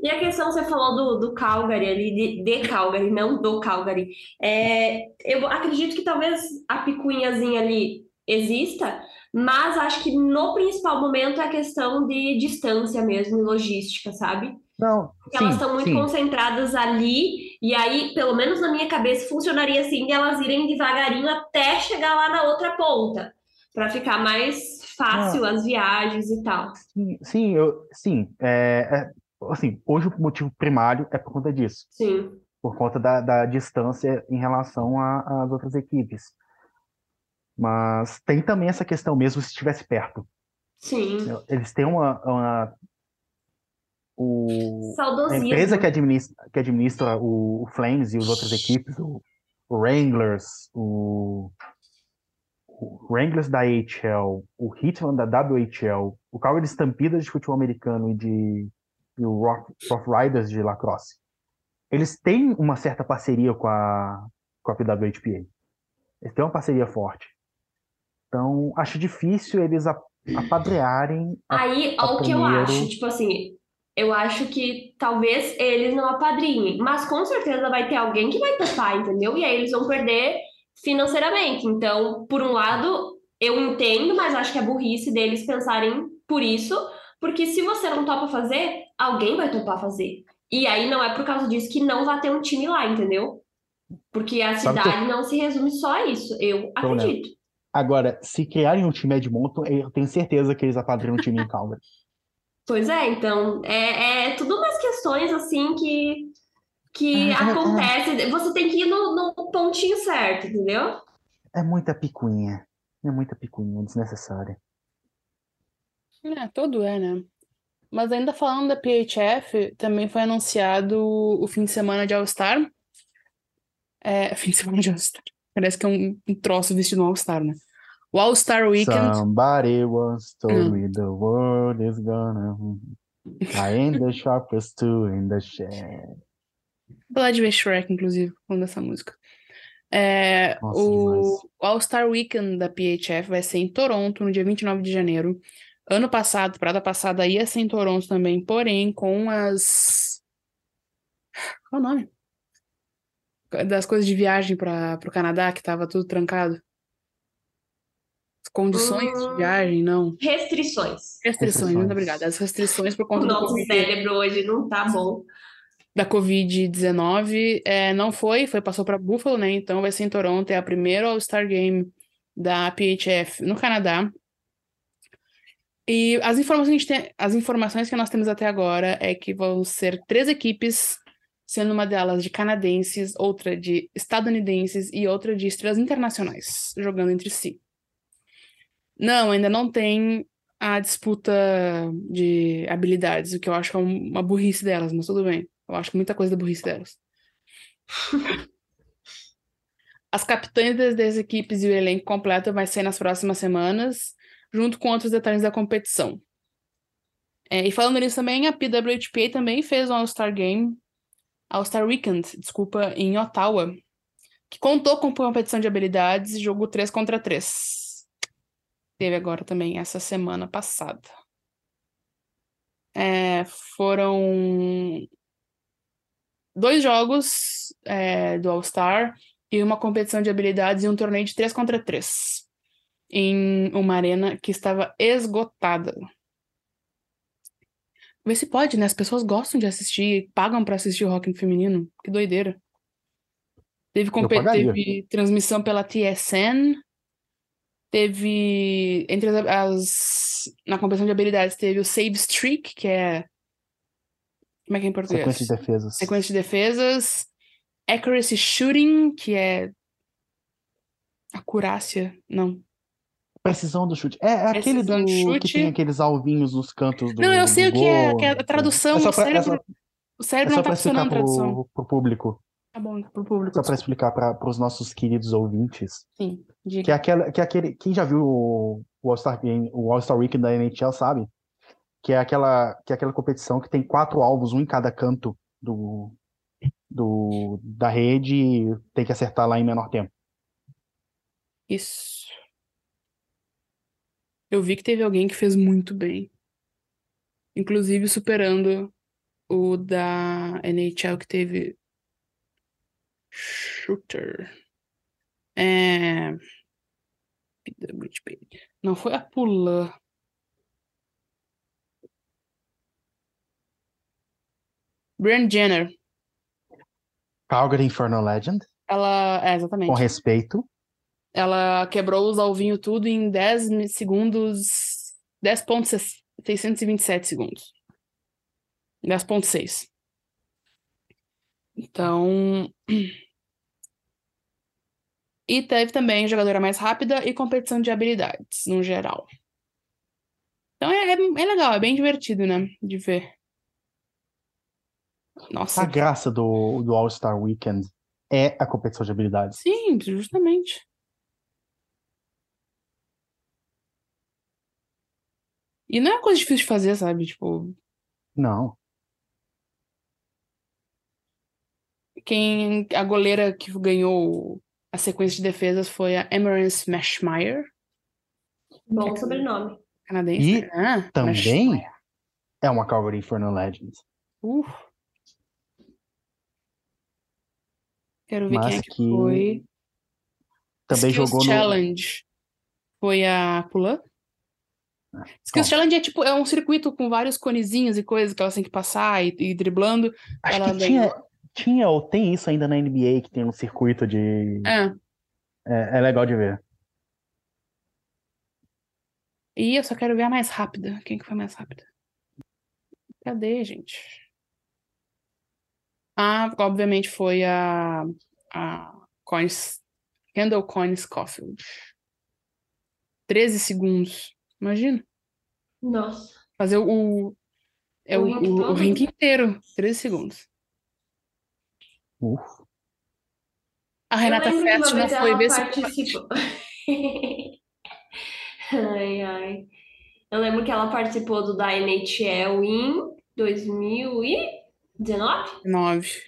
E a questão, você falou do, do Calgary ali, de, de Calgary, não do Calgary. É, eu acredito que talvez a picuinhazinha ali exista, mas acho que no principal momento é a questão de distância mesmo e logística, sabe? Não, Porque elas sim, estão muito sim. concentradas ali, e aí, pelo menos na minha cabeça, funcionaria assim de elas irem devagarinho até chegar lá na outra ponta. para ficar mais fácil as viagens e tal. Sim, sim, eu, sim é, é, assim, hoje o motivo primário é por conta disso. Sim. Por conta da, da distância em relação às outras equipes. Mas tem também essa questão mesmo se estivesse perto. Sim. Eles têm uma, uma o, a empresa que administra, que administra o, o Flames e as outras equipes, o, o Wranglers, o, o Wranglers da AHL, o Hitman da WHL, o Calgary Stampidas de futebol americano e, de, e o Rough, Rough Riders de lacrosse, eles têm uma certa parceria com a, com a PWHPA. Eles têm uma parceria forte. Então, acho difícil eles apadrearem. Aí, o que eu acho, tipo assim, eu acho que talvez eles não apadrinhem, mas com certeza vai ter alguém que vai topar, entendeu? E aí eles vão perder financeiramente. Então, por um lado, eu entendo, mas acho que é burrice deles pensarem por isso, porque se você não topa fazer, alguém vai topar fazer. E aí não é por causa disso que não vai ter um time lá, entendeu? Porque a cidade que... não se resume só a isso, eu acredito. Agora, se criarem um time Edmonton, eu tenho certeza que eles apadrinham um time em Calgary. *laughs* Pois é, então, é, é tudo umas questões assim que, que é, acontece. Você tem que ir no, no pontinho certo, entendeu? É muita picuinha. É muita picuinha, desnecessária. É, tudo é, né? Mas ainda falando da PHF, também foi anunciado o fim de semana de All-Star. É, *laughs* fim de semana de All-Star. Parece que é um, um troço vestido no All-Star, né? O All-Star Weekend. Somebody once told hum. me the world is gonna. I the sharpest tool in the shed. Vou lá de ver Shrek, inclusive, falando dessa música. É, Nossa, o, o All-Star Weekend da PHF vai ser em Toronto, no dia 29 de janeiro. Ano passado, parada passada, ia ser em Toronto também, porém, com as. Qual é o nome? Das coisas de viagem para o Canadá, que tava tudo trancado condições hum, de viagem, não? Restrições. Restrições, muito obrigada. As restrições por conta o nosso COVID, cérebro hoje não tá bom. Da Covid-19 é, não foi, foi passou para Buffalo, né? Então vai ser em Toronto, é a primeira All-Star Game da PHF no Canadá. E as informações, que tem, as informações que nós temos até agora é que vão ser três equipes, sendo uma delas de canadenses, outra de estadunidenses e outra de estrelas internacionais, jogando entre si. Não, ainda não tem a disputa de habilidades, o que eu acho que é uma burrice delas, mas tudo bem. Eu acho que muita coisa da burrice delas. *laughs* As capitães das equipes e o elenco completo vai ser nas próximas semanas, junto com outros detalhes da competição. É, e falando nisso também, a PWHPA também fez um All-Star Game, All-Star Weekend, desculpa, em Ottawa, que contou com competição de habilidades e jogo 3 contra 3 teve agora também essa semana passada. É, foram dois jogos é, do All-Star e uma competição de habilidades e um torneio de 3 contra 3 em uma arena que estava esgotada. Vê se pode, né? As pessoas gostam de assistir, pagam para assistir o rock feminino. Que doideira. Teve, teve transmissão pela TSN, Teve, entre as, as, Na competição de habilidades, teve o Save Streak, que é. Como é que é em português? Sequência de defesas. Sequência de defesas. Accuracy Shooting, que é. Acurácia, não. Precisão do chute. É, é aquele do, chute. que tem aqueles alvinhos nos cantos do Não, eu sei o que é, que é a tradução. É pra, o cérebro, é só, o cérebro é não tá funcionando a tradução. Pro, público. Tá bom, pro público. Só para explicar para os nossos queridos ouvintes. Sim, diga. Que é, aquela, que é aquele. Quem já viu o, o All-Star o All-Star Weekend da NHL sabe que é aquela que é aquela competição que tem quatro alvos, um em cada canto do, do da rede e tem que acertar lá em menor tempo. Isso. Eu vi que teve alguém que fez muito bem. Inclusive superando o da NHL que teve Shooter. É... Não foi a Pula. Brian Jenner. Calgary Inferno Legend. Ela, é, exatamente. Com respeito. Ela quebrou os alvinhos tudo em 10 segundos, 10.627 segundos. 10.6. Então. E teve também jogadora mais rápida e competição de habilidades, no geral. Então é, é, é legal, é bem divertido, né? De ver. Nossa. A graça do, do All-Star Weekend é a competição de habilidades. Sim, justamente. E não é uma coisa difícil de fazer, sabe? Tipo. Não. Quem. A goleira que ganhou a sequência de defesas foi a Emerence Mashmeyer. Bom sobrenome. Canadense. E né? Ah, também é uma Calgary Inferno Legends. Uh. Quero ver quem Mas é que, que foi. Também Skills jogou no. Challenge. Foi a Pulan. Skills. Challenge é tipo, é um circuito com vários conezinhos e coisas que elas têm que passar e, e driblando. Acho que tinha, ganhou. tinha ou tem isso ainda na NBA, que tem um circuito de. É. É, é legal de ver. E eu só quero ver a mais rápida. Quem que foi mais rápida? Cadê, gente? Ah, obviamente foi a, a Coins, Kendall Coyne Scofield. 13 segundos. Imagina. Nossa. Fazer o. o- é O o, rink o, rink inteiro. 13 segundos. Uf. A Renata Fest não foi ver participou. *laughs* Ai, ai. Eu lembro que ela participou do da NHL em 2019? 9.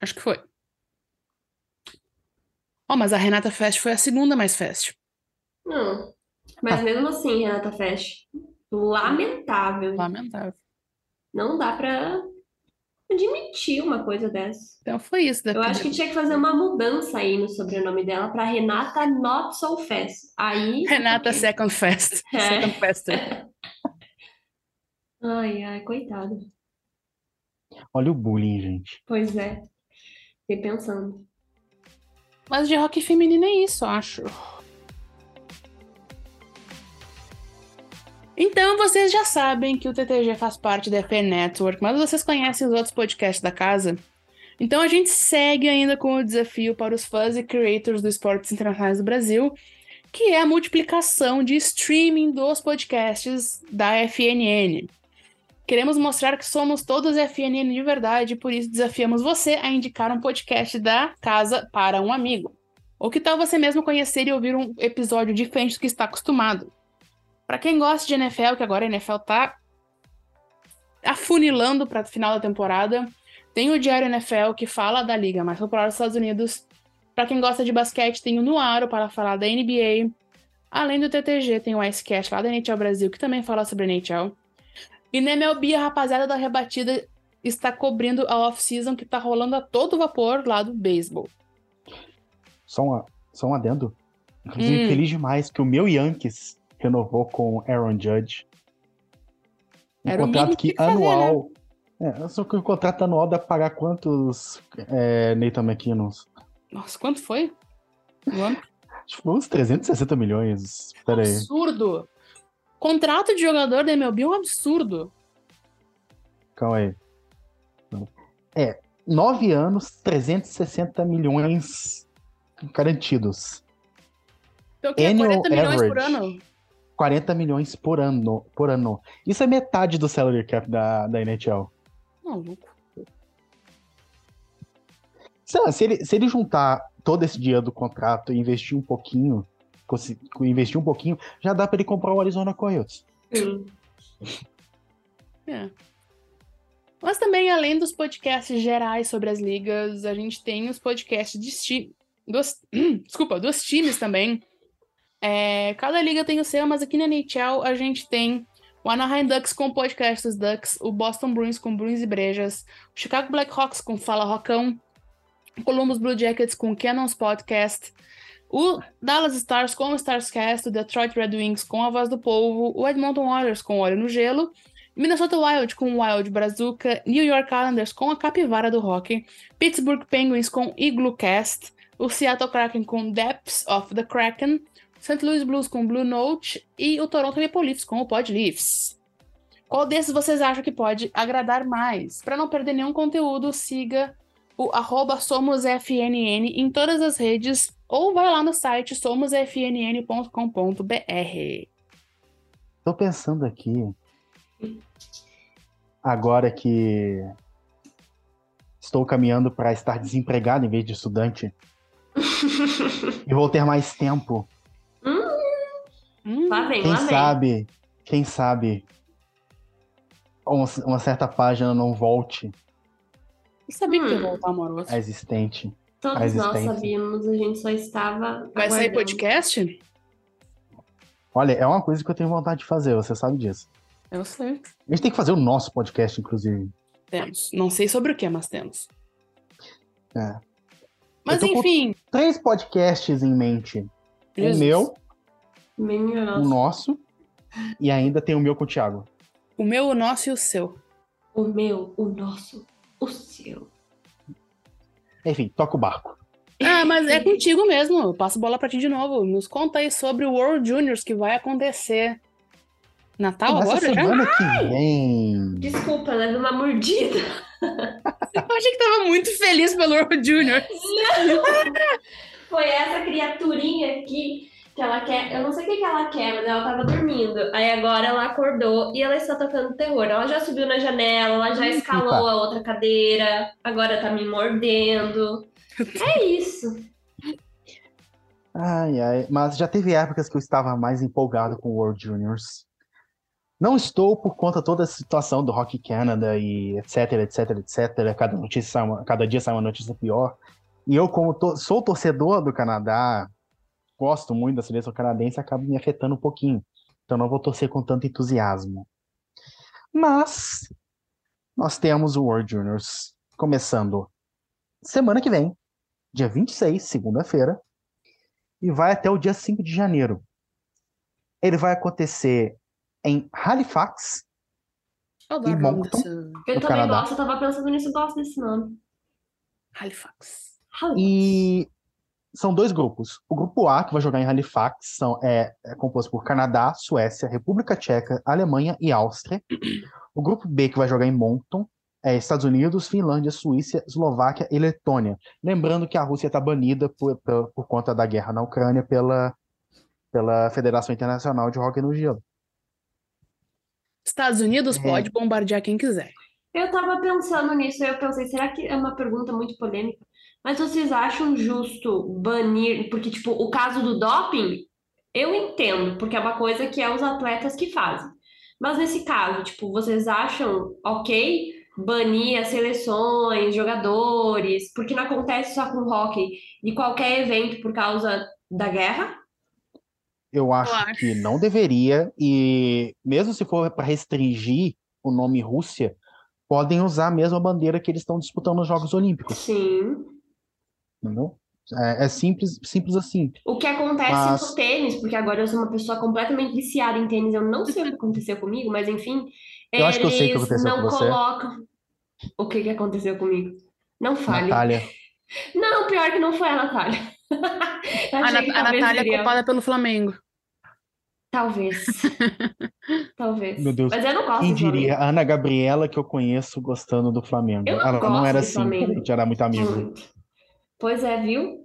Acho que foi. Ó, mas a Renata Fest foi a segunda mais fest. Não. Mas mesmo assim, Renata Fesch, lamentável. Lamentável. Não dá pra admitir uma coisa dessa. Então foi isso. Eu acho que tinha que fazer uma mudança aí no sobrenome dela pra Renata Not So Fast. Aí. *laughs* Renata. Second Fest. *laughs* É. Second Fester. *laughs* Ai, ai, coitada. Olha o bullying, gente. Pois é. Fiquei pensando. Mas de rock feminino é isso, eu acho. Então vocês já sabem que o TTG faz parte da FN Network, mas vocês conhecem os outros podcasts da casa? Então a gente segue ainda com o desafio para os fãs e creators dos esportes internacionais do Brasil, que é a multiplicação de streaming dos podcasts da FNN. Queremos mostrar que somos todos FNN de verdade, por isso desafiamos você a indicar um podcast da casa para um amigo. Ou que tal você mesmo conhecer e ouvir um episódio diferente do que está acostumado? Para quem gosta de NFL, que agora a NFL tá afunilando para o final da temporada, tem o Diário NFL que fala da liga mais popular dos Estados Unidos. Para quem gosta de basquete, tem o Nuaro para falar da NBA. Além do TTG, tem o Icecast lá da NHL Brasil, que também fala sobre a NHL. E na MLB, a rapaziada da Rebatida está cobrindo a off-season que tá rolando a todo vapor lá do beisebol. Só, uma, só um adendo. Inclusive, Hum. feliz demais que o meu Yankees renovou com Aaron Judge. Um Era contrato que que fazer, né? anual. É, só que o contrato anual dá pra pagar quantos é, Nathan McKinnons? Nossa, quanto foi? No ano? Acho que foi uns 360 milhões. Pera aí. Absurdo! Contrato de jogador da MLB é um absurdo. Calma aí. É, nove anos, 360 milhões garantidos. Então, que é Annual 40 milhões por average. ano? 40 milhões por ano, por ano. Isso é metade do salary cap da, da NHL. Maluco. Lá, se ele, se ele juntar todo esse dinheiro do contrato e investir um pouquinho, investir um pouquinho, já dá pra ele comprar o Arizona Coyotes. Sim. É. Mas também, além dos podcasts gerais sobre as ligas, a gente tem os podcasts de dos, *clears throat* desculpa, dos times também. É, cada liga tem o seu, mas aqui na NHL a gente tem o Anaheim Ducks com o podcast dos Ducks, o Boston Bruins com Bruins e Brejas, o Chicago Blackhawks com Fala Rocão, o Columbus Blue Jackets com Cannons Podcast, o Dallas Stars com o Starscast, o Detroit Red Wings com a Voz do Povo, o Edmonton Oilers com Olho no Gelo, Minnesota Wild com Wild Brazuca, New York Islanders com a Capivara do Rock, Pittsburgh Penguins com Igloo Cast, o Seattle Kraken com Depths of the Kraken, St. Louis Blues com Blue Note e o Toronto Maple Leafs com o Pod Leafs. Qual desses vocês acham que pode agradar mais? Para não perder nenhum conteúdo, siga o arroba SomosFNN em todas as redes ou vai lá no site somosfnn.com.br. Tô pensando aqui, agora que estou caminhando para estar desempregado em vez de estudante, *laughs* e vou ter mais tempo. Hum, lá vem, quem lá vem. sabe, quem sabe, uma, uma certa página não volte Eu sabia que ia Hum. voltar amoroso. a existente. a Todos nós sabíamos, a gente só estava. Vai sair podcast? Olha, é uma coisa que eu tenho vontade de fazer, você sabe disso. Eu sei. A gente tem que fazer o nosso podcast, inclusive. Temos. Não sei sobre o que, mas temos. É. Mas enfim. Três podcasts em mente. Jesus. O meu, Menino, o nosso, e ainda tem o meu com o Thiago. O meu, o nosso e o seu. o meu, o nosso, o seu. Enfim, toca o barco. Ah, mas é contigo mesmo. Eu passo a bola pra ti de novo. Nos conta aí sobre o World Juniors que vai acontecer. Natal Nessa agora já? semana que vem. Desculpa, leve uma mordida. *laughs* Eu achei que tava muito feliz pelo World Junior. Foi essa criaturinha aqui que ela quer. Eu não sei o que, que ela quer, mas ela tava dormindo. Aí agora ela acordou e ela está tocando terror. Ela já subiu na janela, ela já escalou a outra cadeira, agora tá me mordendo. É isso. Ai, ai. Mas já teve épocas que eu estava mais empolgado com o World Juniors. Não estou por conta toda a situação do Rock Canada e etc, etc, etc. Cada, notícia cada dia sai uma notícia pior. E eu, como to- sou torcedor do Canadá, gosto muito da seleção canadense, acaba me afetando um pouquinho. Então não vou torcer com tanto entusiasmo. Mas nós temos o World Juniors começando semana que vem, dia 26, segunda-feira, e vai até o dia 5 de janeiro. Ele vai acontecer em Halifax, Eu adoro E Moncton? Eu também Canadá. gosto, eu tava pensando nisso, eu gosto desse nome. Halifax. e são dois grupos. O grupo A, que vai jogar em Halifax, são, é, é composto por Canadá, Suécia, República Tcheca, Alemanha e Áustria. O grupo B, que vai jogar em Moncton, é Estados Unidos, Finlândia, Suíça, Eslováquia e Letônia. Lembrando que a Rússia está banida por, por, por conta da guerra na Ucrânia pela, pela Federação Internacional de Hóquei no Gelo. Estados Unidos É. pode bombardear quem quiser. Eu tava pensando nisso, aí eu pensei, será que é uma pergunta muito polêmica? Mas vocês acham justo banir? Porque, tipo, o caso do doping, eu entendo, porque é uma coisa que é os atletas que fazem. Mas nesse caso, tipo, vocês acham ok banir as seleções, jogadores, porque não acontece só com o hockey, de qualquer evento por causa da guerra? Eu acho acho. que não deveria, e mesmo se for para restringir o nome Rússia, podem usar a mesma bandeira que eles estão disputando nos Jogos Olímpicos, Sim. Entendeu? É, é simples, simples assim. O que acontece Mas- no tênis, porque agora eu sou uma pessoa completamente viciada em tênis, eu não sei o que aconteceu comigo, mas enfim, Eu acho que eu sei o que eles aconteceu não com você. colocam. O que que aconteceu comigo? Não fale. Natália, Não, pior que não foi a Natália. *laughs* A, Na- a Natália é culpada pelo Flamengo. Talvez. *laughs* Talvez. Meu Deus, Mas eu não gosto quem diria? A Ana Gabriela que eu conheço gostando do Flamengo. Eu não Ela não era do assim, Flamengo. a gente era muito amigo. Muito. Pois é, viu?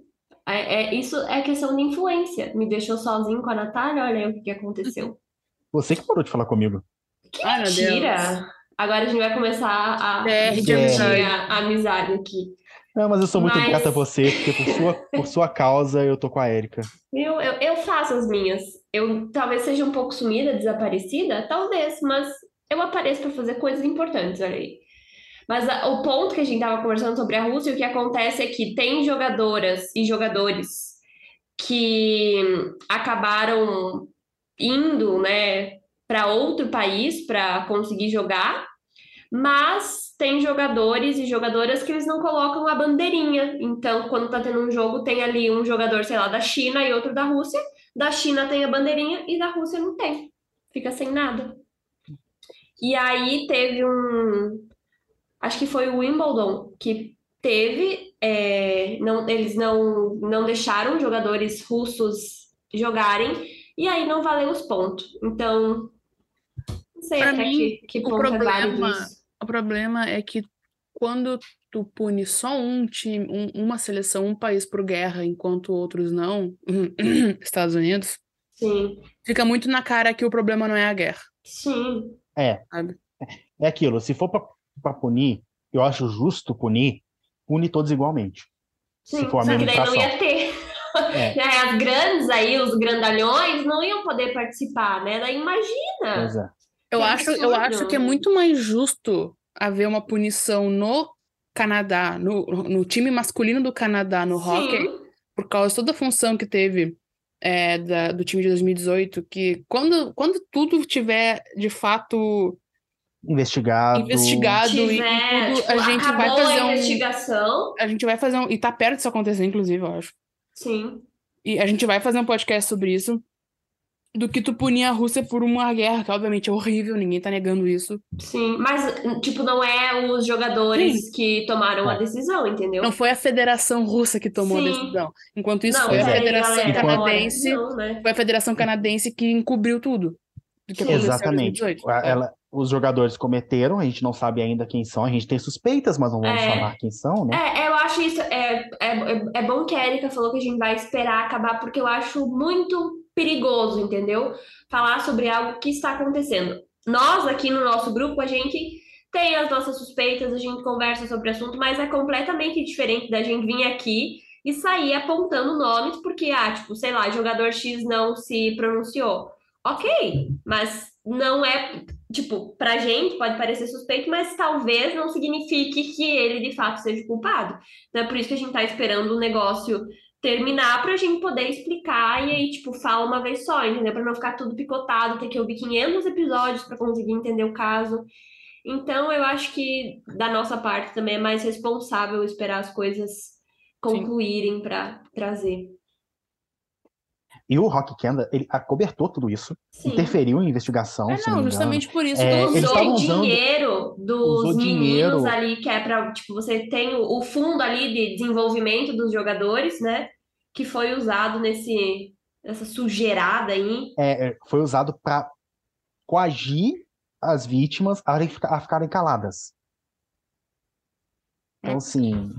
É, é- isso é questão de influência. Me deixou sozinho com a Natália, olha aí o que que aconteceu. *laughs* Você que parou de falar comigo. Que Ai, mentira! Agora a gente vai começar a discutir amizade. a, a amizade aqui. Não, mas eu sou muito Mas- grato a você, porque por sua, por sua causa eu tô com a Erika. Eu, eu, eu faço as minhas. Eu talvez seja um pouco sumida, desaparecida, talvez, mas eu apareço para fazer coisas importantes, olha aí. Mas a- o ponto que a gente tava conversando sobre a Rússia, o que acontece é que tem jogadoras e jogadores que acabaram indo, né, para outro país para conseguir jogar, mas tem jogadores e jogadoras que eles não colocam a bandeirinha. Então, quando tá tendo um jogo, tem ali um jogador, sei lá, da China e outro da Rússia. Da China tem a bandeirinha e da Rússia não tem. Fica sem nada. E aí teve um. Acho que foi o Wimbledon que teve, é, não, eles não, não deixaram jogadores russos jogarem, e aí não valeu os pontos. Então, não sei Pra até mim, que, que o ponto é válido problema, isso. o problema é que quando tu pune só um time, um- uma seleção, um país por guerra, enquanto outros não, *clears throat* Estados Unidos, Sim, fica muito na cara que o problema não é a guerra, sim, É, sabe? é aquilo. Se for pra, pra punir, eu acho justo punir, pune todos igualmente. Se sim. for a Só mesma que daí não ia ter. É. *laughs* Né, As grandes aí, os grandalhões, não iam poder participar, né? Daí imagina. Pois é. Eu acho, eu acho que é muito mais justo haver uma punição no Canadá, no, no time masculino do Canadá no hockey, por causa de toda a função que teve é, da- do time de 2018, que quando, quando tudo tiver de fato Investigado. investigado e, e tiver, tudo, tipo, a gente vai fazer a um. investigação. A gente vai fazer um. E tá perto disso acontecer, inclusive, eu acho. Sim, E a gente vai fazer um podcast sobre isso. Do que tu punir a Rússia por uma guerra, que obviamente é horrível, ninguém tá negando isso. sim. Mas, tipo, não é os jogadores que tomaram a É. decisão, entendeu? Não foi a Federação Russa que tomou a Sim. decisão. Enquanto isso, Não, foi a Federação galera, Canadense. Não, né? Foi a Federação Canadense que encobriu tudo. Do que Sim. aconteceu em Exatamente. 2018. A- ela- os jogadores cometeram, a gente não sabe ainda quem são, a gente tem suspeitas, mas não vamos É. falar quem são, né? É, eu acho isso. É, é, é- bom que a Erika falou que a gente vai esperar acabar, porque eu acho muito perigoso, entendeu? Falar sobre algo que está acontecendo. Nós, aqui no nosso grupo, a gente tem as nossas suspeitas, a gente conversa sobre o assunto, mas é completamente diferente da gente vir aqui e sair apontando nomes, porque, ah, tipo, sei lá, jogador X não se pronunciou. Ok, mas não é tipo, pra gente pode parecer suspeito, mas talvez não signifique que ele de fato seja culpado. Então é por isso que a gente tá esperando o negócio terminar pra gente poder explicar e aí, tipo, fala uma vez só, entendeu? Pra não ficar tudo picotado, ter que ouvir 500 episódios pra conseguir entender o caso. Então eu acho que da nossa parte também é mais responsável esperar as coisas concluírem pra trazer. E o Rock Canada, ele acobertou tudo isso, Sim. interferiu em investigação, É, não, não justamente por isso. É, que usou usando- dinheiro dos usou meninos dinheiro. ali, que é pra, tipo, você tem o, o fundo ali de desenvolvimento dos jogadores, né? Que foi usado nesse, nessa sujeirada aí. É, é, foi usado para coagir as vítimas a, a ficarem caladas. Então, assim,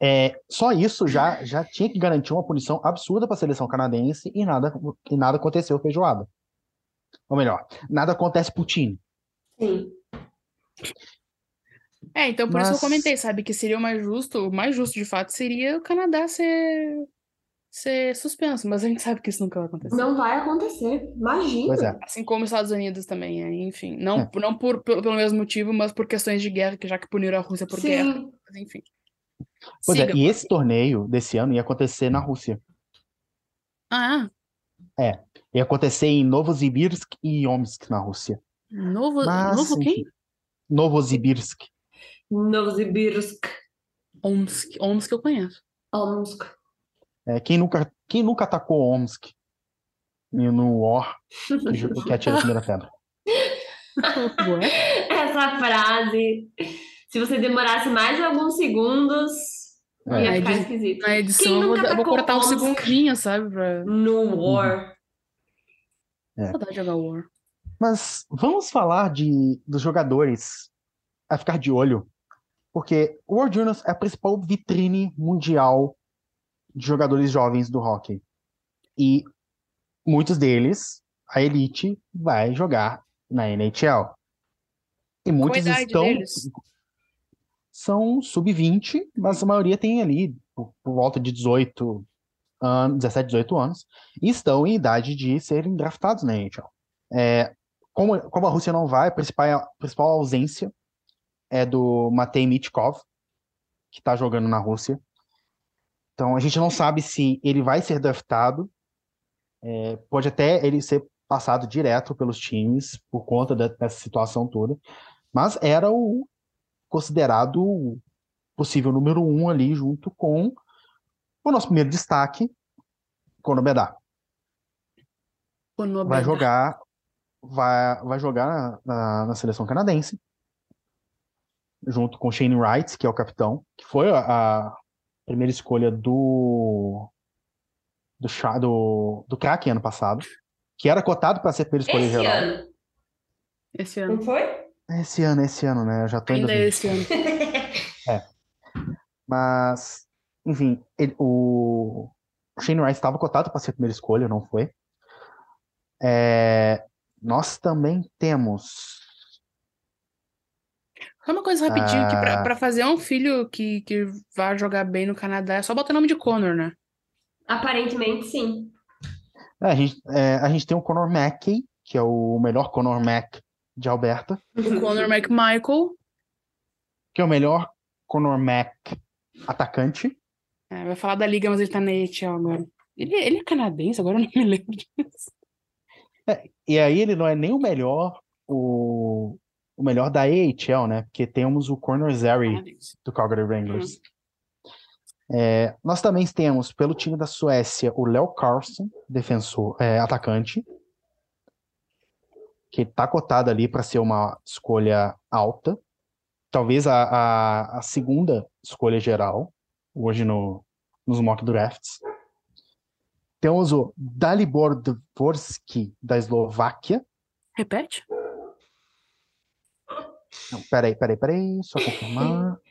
é, só isso já, já tinha que garantir uma punição absurda para a seleção canadense e nada, e nada aconteceu feijoada. Ou melhor, nada acontece pro time. Sim. É, então por isso que Mas- eu comentei, sabe? Que seria o mais justo, o mais justo de fato seria o Canadá ser, ser suspenso, mas a gente sabe que isso nunca vai acontecer. Não vai acontecer. Imagina. Pois é. Assim como os Estados Unidos também, é, enfim. Não, É. não por, pelo pelo mesmo motivo, mas por questões de guerra, que já que puniram a Rússia por guerra. Sim. Mas enfim. Pois é, Siga. e esse torneio desse ano ia acontecer na Rússia. Ah, Ia acontecer em Novosibirsk e Omsk, na Rússia. novo, Mas, novo quem? Novosibirsk. Novosibirsk. Omsk. Omsk eu conheço. Omsk. É, quem nunca, quem nunca atacou Omsk no War, que, que atira a primeira pedra? *laughs* Essa frase. Se você demorasse mais alguns segundos, É. ia Aí ficar esquisito. Na edição eu vou, nunca eu vou cortar um segundinho, sabe? Pra No War. saudade de jogar War. Mas vamos falar de, dos jogadores a ficar de olho, porque o World Juniors é a principal vitrine mundial de jogadores jovens do hockey. E muitos deles, a elite, vai jogar na NHL. E muitos estão. deles? São sub-20, mas a maioria tem ali por, por volta de 18 anos, 17, 18 anos, e estão em idade de serem draftados na NHL. É, como, como a Rússia não vai, a principal, a principal ausência é do Matei Mitkov, que está jogando na Rússia. Então a gente não sabe se ele vai ser draftado. É, pode até ele ser passado direto pelos times por conta da- dessa situação toda. Mas era o considerado o possível número um ali, junto com o nosso primeiro destaque, Konobedá. Vai jogar, vai, vai jogar na, na, na seleção canadense. junto com Shane Wright, que é o capitão, que foi a, a primeira escolha do do do, do Kraken ano passado, que era cotado para ser a primeira escolha esse geral. Ano. Esse ano. Não foi? Esse ano, esse ano, né? Eu já tô Ainda em é esse ano. *laughs* é. Mas, enfim, ele, o Shane Wright estava cotado para ser a primeira escolha, não foi. É, nós também temos. Só uma coisa rapidinho, que pra, Ah. pra fazer um filho que, que vá jogar bem no Canadá, é só botar o nome de Connor, né? Aparentemente, sim. É, a, gente, é, a gente tem o Conor Mackey, que é o melhor Conor Mack de Alberta, O Connor McMichael. que é o melhor Conor Mack atacante. É, vai falar da liga, mas ele tá na AHL agora. Ele, ele é canadense, agora eu não me lembro disso. E aí ele não é nem o melhor, o, o melhor da AHL, né? Porque temos o Conor Zary Canadense. do Calgary Wranglers. É, nós também temos, pelo time da Suécia, o Léo Carlson, defensor, é, atacante, que está cotado ali para ser uma escolha alta. Talvez a, a, a segunda escolha geral, hoje no, nos mock drafts. Temos o Dalibor Dvorsky, da Eslováquia. Repete? Não, peraí, peraí, peraí, só confirmar. *laughs*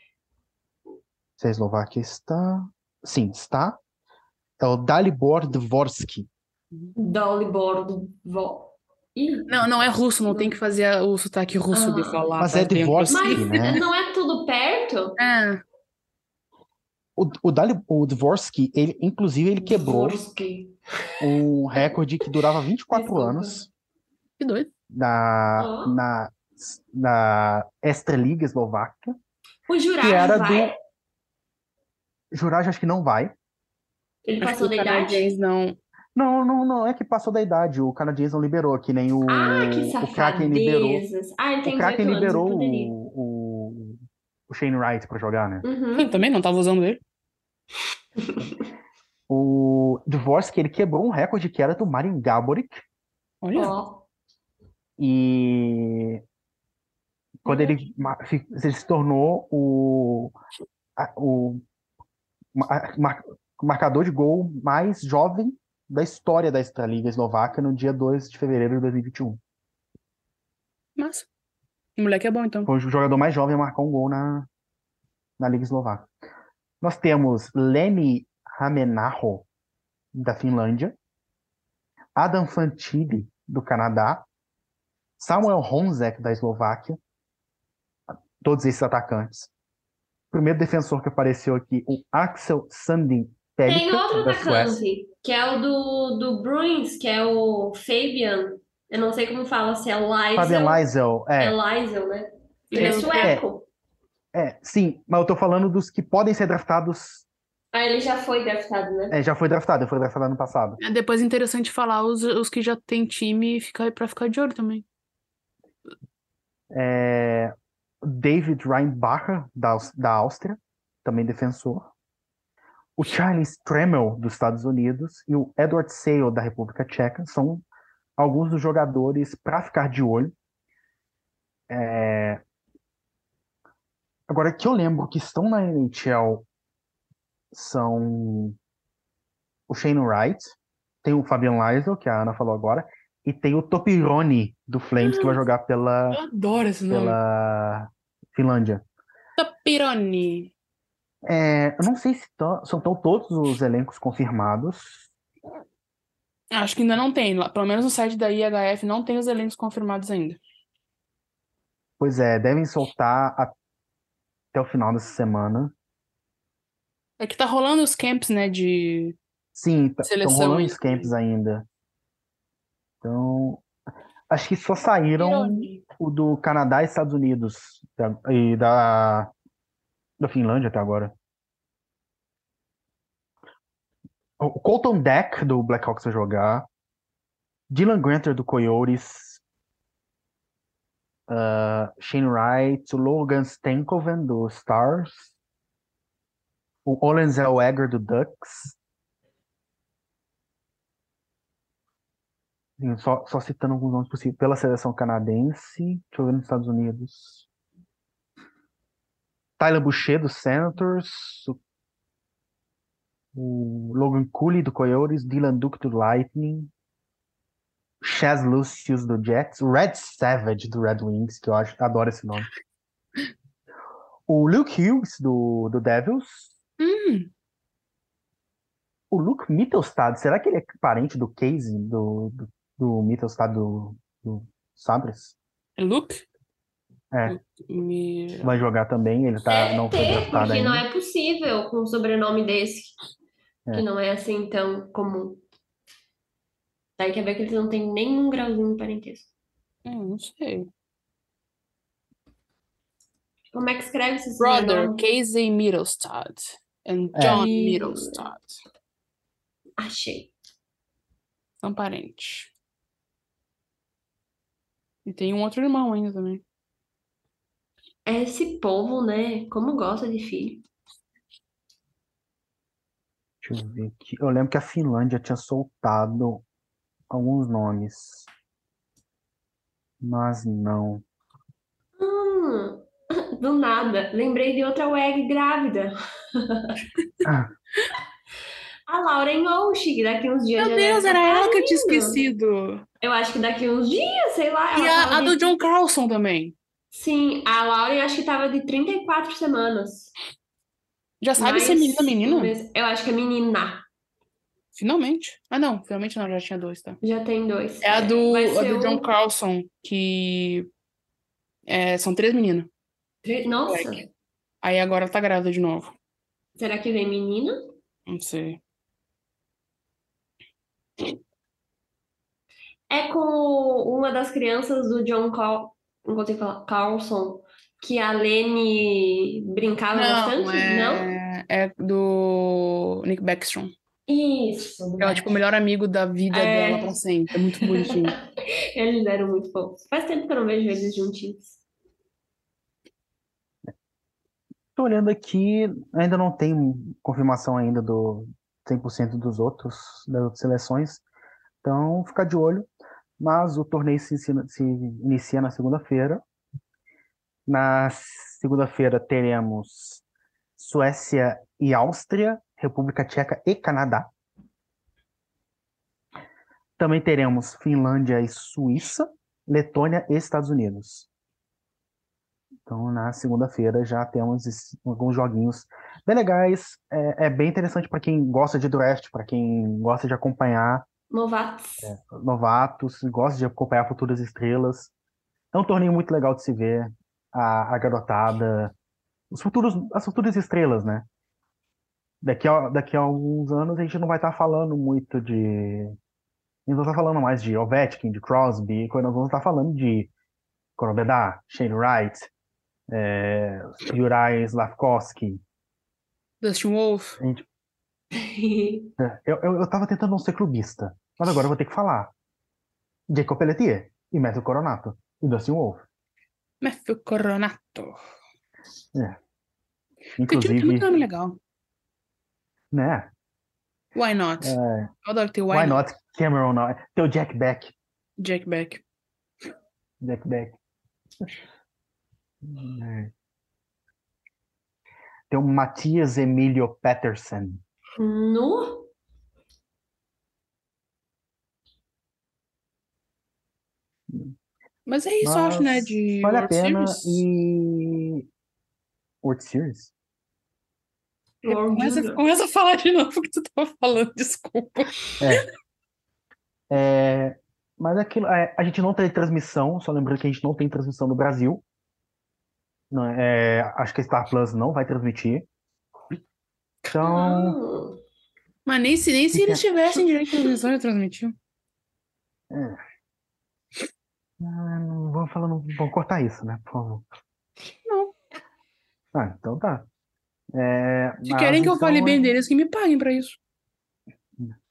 Se a Eslováquia está. Sim, está. É o Dalibor Dvorsky. Dolly Bordo. Não, não é russo, não tem que fazer o sotaque russo de Ah. falar. Mas faz é tempo. Dvorsky, Mas né? não é tudo perto? É, O, o, Dali, o Dvorsky, ele, inclusive, ele quebrou Dvorsky. um recorde que durava 24 Desculpa. anos que doido. na, Ó. na, na Extraliga Eslováquia. O Juraj Que era vai? Juraj acho que não vai. Ele Acho passou da idade? não. Não, não, não é que passou da idade. O canadiense não liberou, que nem o, Ah, que o Kraken liberou. safadezas. Ah, ele tem O Kraken 18 anos, liberou o, o, o Shane Wright para jogar, né? Uhum. Também não tava usando ele. *laughs* O Dvorsky, ele quebrou um recorde que era do Marin Gaborik. Olha. Ó. E quando ele, ele se tornou o, a- o ma- mar- marcador de gol mais jovem da história da Extraliga Eslovaca no dia 2 de fevereiro de 2021. Massa. O moleque é bom, então. Foi o jogador mais jovem a marcar um gol na, na Liga Eslovaca. Nós temos Leni Ramenaho, da Finlândia, Adam Fantilli, do Canadá, Samuel Honzek, da Eslováquia, todos esses atacantes. O primeiro defensor que apareceu aqui, o Axel Sandin Tem outro atacante, que é o do, do Bruins, que é o Fabian. Eu não sei como fala, se é Liesel. Fabian Liesel, É é, Liesel, né? Ele é Eu- sueco. é, sim, mas eu tô falando dos que podem ser draftados, Ah, ele já foi draftado, né? é, já foi draftado, foi draftado ano passado. É depois interessante falar os, os que já tem time e ficar, pra ficar de olho também. É, David Reinbacher, da, da Áustria, também defensor. O Charlie Stremel, dos Estados Unidos, e o Edward Sale, da República Tcheca, são alguns dos jogadores para ficar de olho. É, Agora, que eu lembro que estão na NHL são o Shane Wright, tem o Fabian Liesel, que a Ana falou agora, e tem o Topironi, do Flames, que vai jogar pela Eu adoro esse nome. pela Finlândia. Tapironi. É, eu não sei se são tão todos os elencos confirmados. Acho que ainda não tem. Pelo menos no site da IHF não tem os elencos confirmados ainda. Pois é, devem soltar até o final dessa semana. É que tá rolando os camps, né, de... Sim, estão Seleção rolando ainda. os camps ainda. Então, acho que só saíram o do Canadá e Estados Unidos e da, da Finlândia até agora. O Colton Deck do Blackhawks vai jogar. Dylan Granter do Coyotes. ah, Shane Wright. Logan Stankoven do Stars. O Olen Zellweger do Ducks. Só, só citando alguns nomes possíveis. Pela seleção canadense. Deixa eu ver nos Estados Unidos. Tyler Boucher do Senators, o, o Logan Cooley do Coyotes, Dylan Duke do Lightning, Chaz Lucius do Jets, Red Savage do Red Wings, que eu acho, adoro esse nome. *laughs* O Luke Hughes do, do Devils. Hum, O Luke Mittelstadt, será que ele é parente do Casey, do, do, do Mittelstadt do, do Sabres? Luke? É, Me... vai jogar também, ele tá, Deve não foi draftado porque não ainda. é possível com um sobrenome desse, É. que não é assim tão comum. Daí quer ver que eles não têm nenhum grauzinho de parentesco. Hum, não sei. Como é que escreve esse Brother? Casey Middlestad. And É. John Ih. Middlestad. Achei. São parentes. E tem um outro irmão ainda também. Esse povo, né? Como gosta de filho. Deixa eu ver aqui. Eu lembro que a Finlândia tinha soltado alguns nomes. Mas não. Hum, *laughs* do nada. Lembrei de outra WEG grávida. *laughs* Ah, A Lauren Oshig, daqui uns dias Meu já Deus, era estar ela que eu tinha esquecido. Eu acho que daqui uns dias, sei lá. E ela a, a do John Carlson também. Sim, a Lauren acho que tava de 34 semanas. Já sabe se é Mas- menina ou menino? mas Eu acho que é menina. Finalmente. Ah, não. Finalmente não, já tinha dois, tá? Já tem dois. É a do, a do John Carlson, que é, são três meninas. Nossa, Moleque. Aí agora ela tá grávida de novo. será que vem menina? Não sei. É com uma das crianças do John Cal... não consigo falar, Carlson, que a Lene brincava bastante? Não? é, é do Nick Backstrom. Isso. Que é tipo o melhor amigo da vida É. dela pra sempre. É muito bonitinho. *laughs* Eles eram muito fofos. Faz tempo que eu não vejo eles juntinhos. tô olhando aqui, ainda não tem confirmação ainda do 100% dos outros, das outras seleções. Então, ficar de olho. Mas o torneio se, ensina- se inicia na segunda-feira. Na segunda-feira teremos Suécia e Áustria, República Tcheca e Canadá. Também teremos Finlândia e Suíça, Letônia e Estados Unidos. Então, na segunda-feira já temos alguns joguinhos bem legais. É, é bem interessante para quem gosta de draft, para quem gosta de acompanhar Novatos. novatos, gosta de acompanhar futuras estrelas. É um torneio muito legal de se ver. A, a garotada, os futuros, as futuras estrelas, né? Daqui a, daqui a alguns anos a gente não vai estar falando muito de. A gente não vai estar falando mais de Ovechkin, de Crosby, quando nós vamos estar falando de Korobedar, Shane Wright, é, Juraj Slavkovsky. Dustin Wolf. A gente, é, eu, eu, eu tava tentando não ser clubista, mas agora eu vou ter que falar. Jacob Pelletier e Matthew Coronato e Dustin Wolf. Matthew Coronato. Tem Inclusive, muito nome legal. né? Why not? É, Eu adoro ter Why, why not? not Cameron? Não. Tem o Jack Beck. Jack Beck. Jack Beck. É. Tem o Matias Emilio Patterson. Nu? Mas é isso, eu acho, né? Mas De vale a World pena Series. e. World Series? World Começa, começa a falar de novo o que tu tava falando, desculpa. É, mas aquilo, é, a gente não tem transmissão, só lembrando que a gente não tem transmissão no Brasil. Não é, acho que a Star Plus não vai transmitir. Então. Mas nem se, nem se eles tivessem direito de transmissão, eu transmitiu. ah, não vamos falar, não, vamos cortar isso, né? Por favor. Não. Ah, então tá. É, Se querem que eu fale então, bem é- deles, que me paguem pra isso.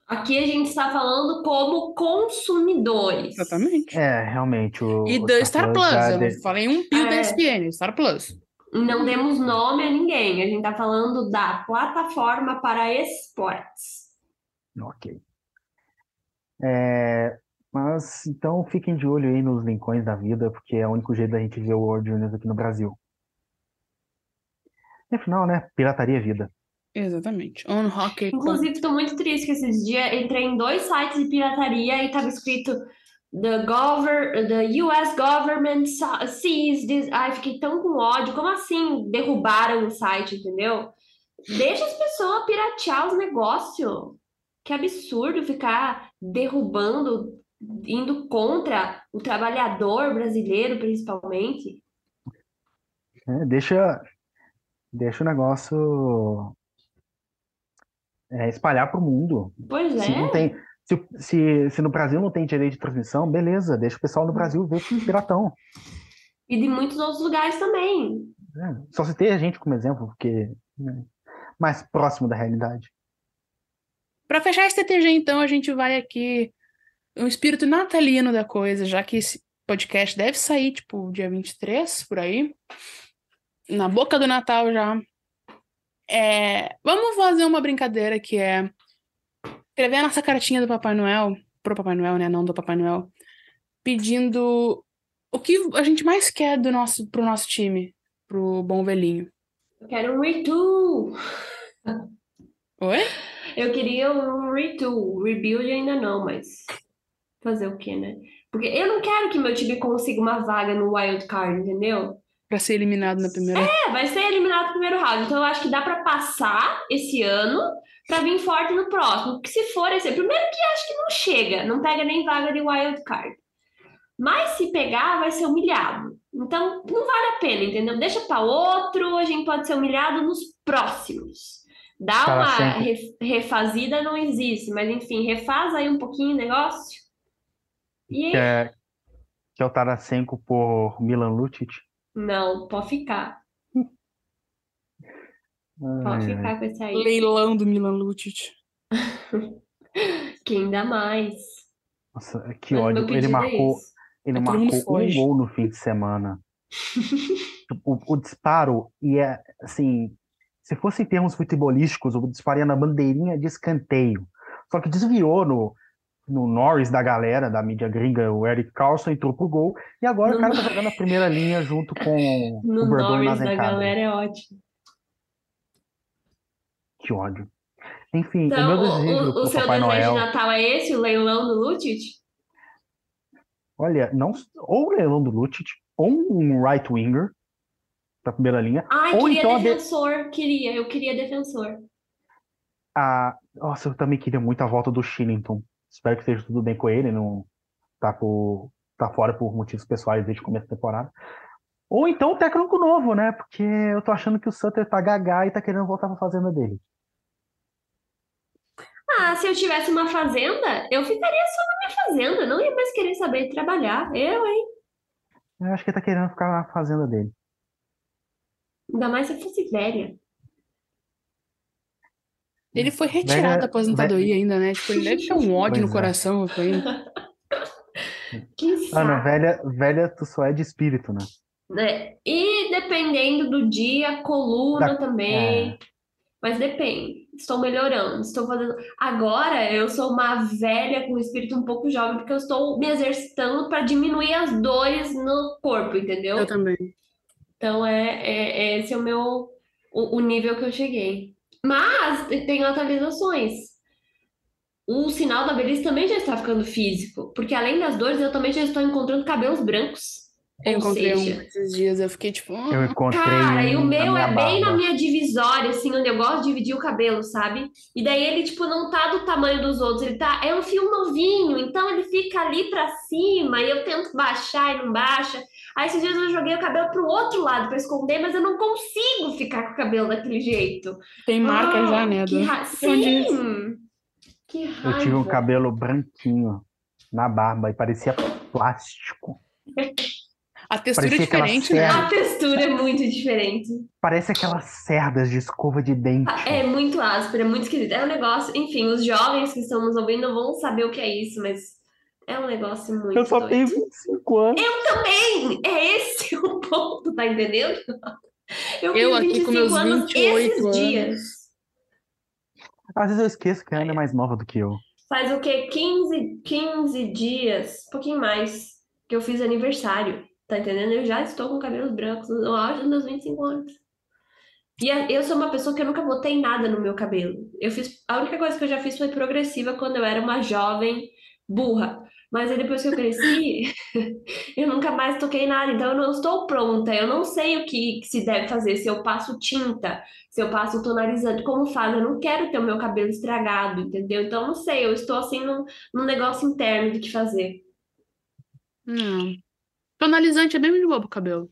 Aqui a gente está falando como consumidores. Exatamente. É, realmente. O, E o da Star Plus, já eu não falei um pio da É. ESPN, Star Plus. Não demos nome a ninguém. A gente está falando da plataforma para esportes. Ok. É, mas então fiquem de olho aí nos Lincolns da vida, porque é o único jeito da gente ver o World Juniors aqui no Brasil. Afinal, né? Pirataria é vida. Exatamente. On hockey. Inclusive, estou muito triste que esses dias entrei em dois sites de pirataria e estava escrito The, gover the US government sees this. Ai, fiquei tão com ódio. Como assim derrubaram o site, entendeu? Deixa as pessoas piratear os negócios. Que absurdo ficar derrubando, indo contra o trabalhador brasileiro, principalmente. É, deixa, deixa o negócio é, espalhar para o mundo. Pois Se não é. tem, se, se, se no Brasil não tem direito de transmissão, beleza, deixa o pessoal no Brasil ver piratão. E de muitos outros lugares também. né? Só citei a gente como exemplo, porque né, mais próximo da realidade. Para fechar esse TTG, então, a gente vai aqui um espírito natalino da coisa, já que esse podcast deve sair, tipo, dia 23, por aí. Na boca do Natal já. É, vamos fazer uma brincadeira que é escrever a nossa cartinha do Papai Noel, pro Papai Noel, né? Não do Papai Noel, pedindo o que a gente mais quer do nosso, pro nosso time, pro bom velhinho. Eu quero um retool. Oi? Eu queria um retool. Rebuild ainda não, mas fazer o quê, né? Porque eu não quero que meu time consiga uma vaga no wild card, entendeu? Pra ser eliminado na primeira. É, vai ser eliminado no primeiro round. Então eu acho que dá pra passar esse ano pra vir forte no próximo. Porque se for esse, primeiro que acho que não chega, não pega nem vaga de wild card. Mas se pegar, vai ser humilhado. Então não vale a pena, entendeu? Deixa pra outro, a gente pode ser humilhado nos próximos. Dá Fala uma sempre. re- refazida não existe, mas enfim, refaz aí um pouquinho o negócio. E Que é, que é o Tarasenko por Milan Lucic. não, pode ficar. Pode ficar com esse aí. Leilão do Milan Lucic. Que ainda mais. Nossa, que Mas meu ódio. Ele é marcou, ele mundo marcou um foge. gol no fim de semana. *laughs* O, o disparo ia, assim, se fosse em termos futebolísticos, o disparo ia na bandeirinha de escanteio. Só que desviou no, no Norris da galera, da mídia gringa, o Eric Carlson entrou pro gol, e agora No o cara tá jogando a primeira linha junto com *laughs* No o Verdun Norris da galera é ótimo. Que ódio. Enfim, o Então, meu o, desejo o- o seu Papai desejo Noel, de Natal é esse, o leilão do Lutic? olha, não, ou o leilão do Lucic, ou um right winger pra primeira linha, Ai, Ou queria então de- defensor, queria, eu queria defensor. a... Nossa, eu também queria muito a volta do Shillington. Espero que esteja tudo bem com ele, não tá, por... tá fora por motivos pessoais desde o começo da temporada. Ou então o técnico novo, né? Porque eu tô achando que o Sutter tá gagá e tá querendo voltar pra fazenda dele. Ah, se eu tivesse uma fazenda, eu ficaria só na minha fazenda, não ia mais querer saber trabalhar. Eu, hein? Eu acho que ele tá querendo ficar na fazenda dele. Ainda mais se eu fosse velha. Ele foi retirado Velha- da aposentadoria ainda, né? Tipo, ele deve ter um ódio no Pois é. coração ele. *laughs* Que Ana, saco. velha, velha, tu só é de espírito, né? né? E dependendo do dia, coluna Da- também. é. Mas depende. Estou melhorando, estou fazendo. Agora eu sou uma velha com espírito um pouco jovem, porque eu estou me exercitando para diminuir as dores no corpo, entendeu? Eu também. Então é, é- é esse é o meu o, o nível que eu cheguei. Mas tem atualizações. O sinal da velhice também já está ficando físico, porque além das dores, eu também já estou encontrando cabelos brancos. Eu encontrei um seja, esses dias, eu fiquei tipo. Eu "Ah". encontrei Cara, e o um meu é bem na minha divisória, assim, onde eu gosto de dividir o cabelo, sabe? E daí ele, tipo, não tá do tamanho dos outros, ele tá, é um fio novinho, então ele fica ali pra cima, e eu tento baixar e não baixa. Aí esses dias eu joguei o cabelo pro outro lado pra esconder, mas eu não consigo ficar com o cabelo daquele jeito. Tem marca Ah, já, né? Que do- ra... Sim! Que Eu tive um raiva. cabelo branquinho na barba e parecia plástico. *laughs* A textura é Parecia diferente, né? A textura é muito diferente. Parece aquelas cerdas de escova de dente. É muito áspero, é muito esquisito. É um negócio, enfim, os jovens que estão nos ouvindo vão saber o que é isso, mas é um negócio muito Eu só doido. tenho 25 anos. Também, é esse *laughs* o ponto, tá entendendo? Eu, Eu fiz aqui com 25 meus anos 28 esses anos. dias. Às vezes eu esqueço que a Ana é mais nova do que eu. Faz o quê? 15, 15 dias, um pouquinho mais, que eu fiz aniversário. Tá entendendo? Eu já estou com cabelos brancos no auge dos meus 25 anos. E eu sou uma pessoa que eu nunca botei nada no meu cabelo. Eu fiz, a única coisa que eu já fiz foi progressiva quando eu era uma jovem burra. Mas aí depois que eu cresci, *laughs* eu nunca mais toquei nada, então eu não estou pronta, eu não sei o que, se deve fazer, se eu passo tinta, se eu passo tonalizante, como faz, eu não quero ter o meu cabelo estragado, entendeu? Então não sei, eu estou assim num, num negócio interno de que fazer. Não. Tonalizante é bem de boa pro cabelo.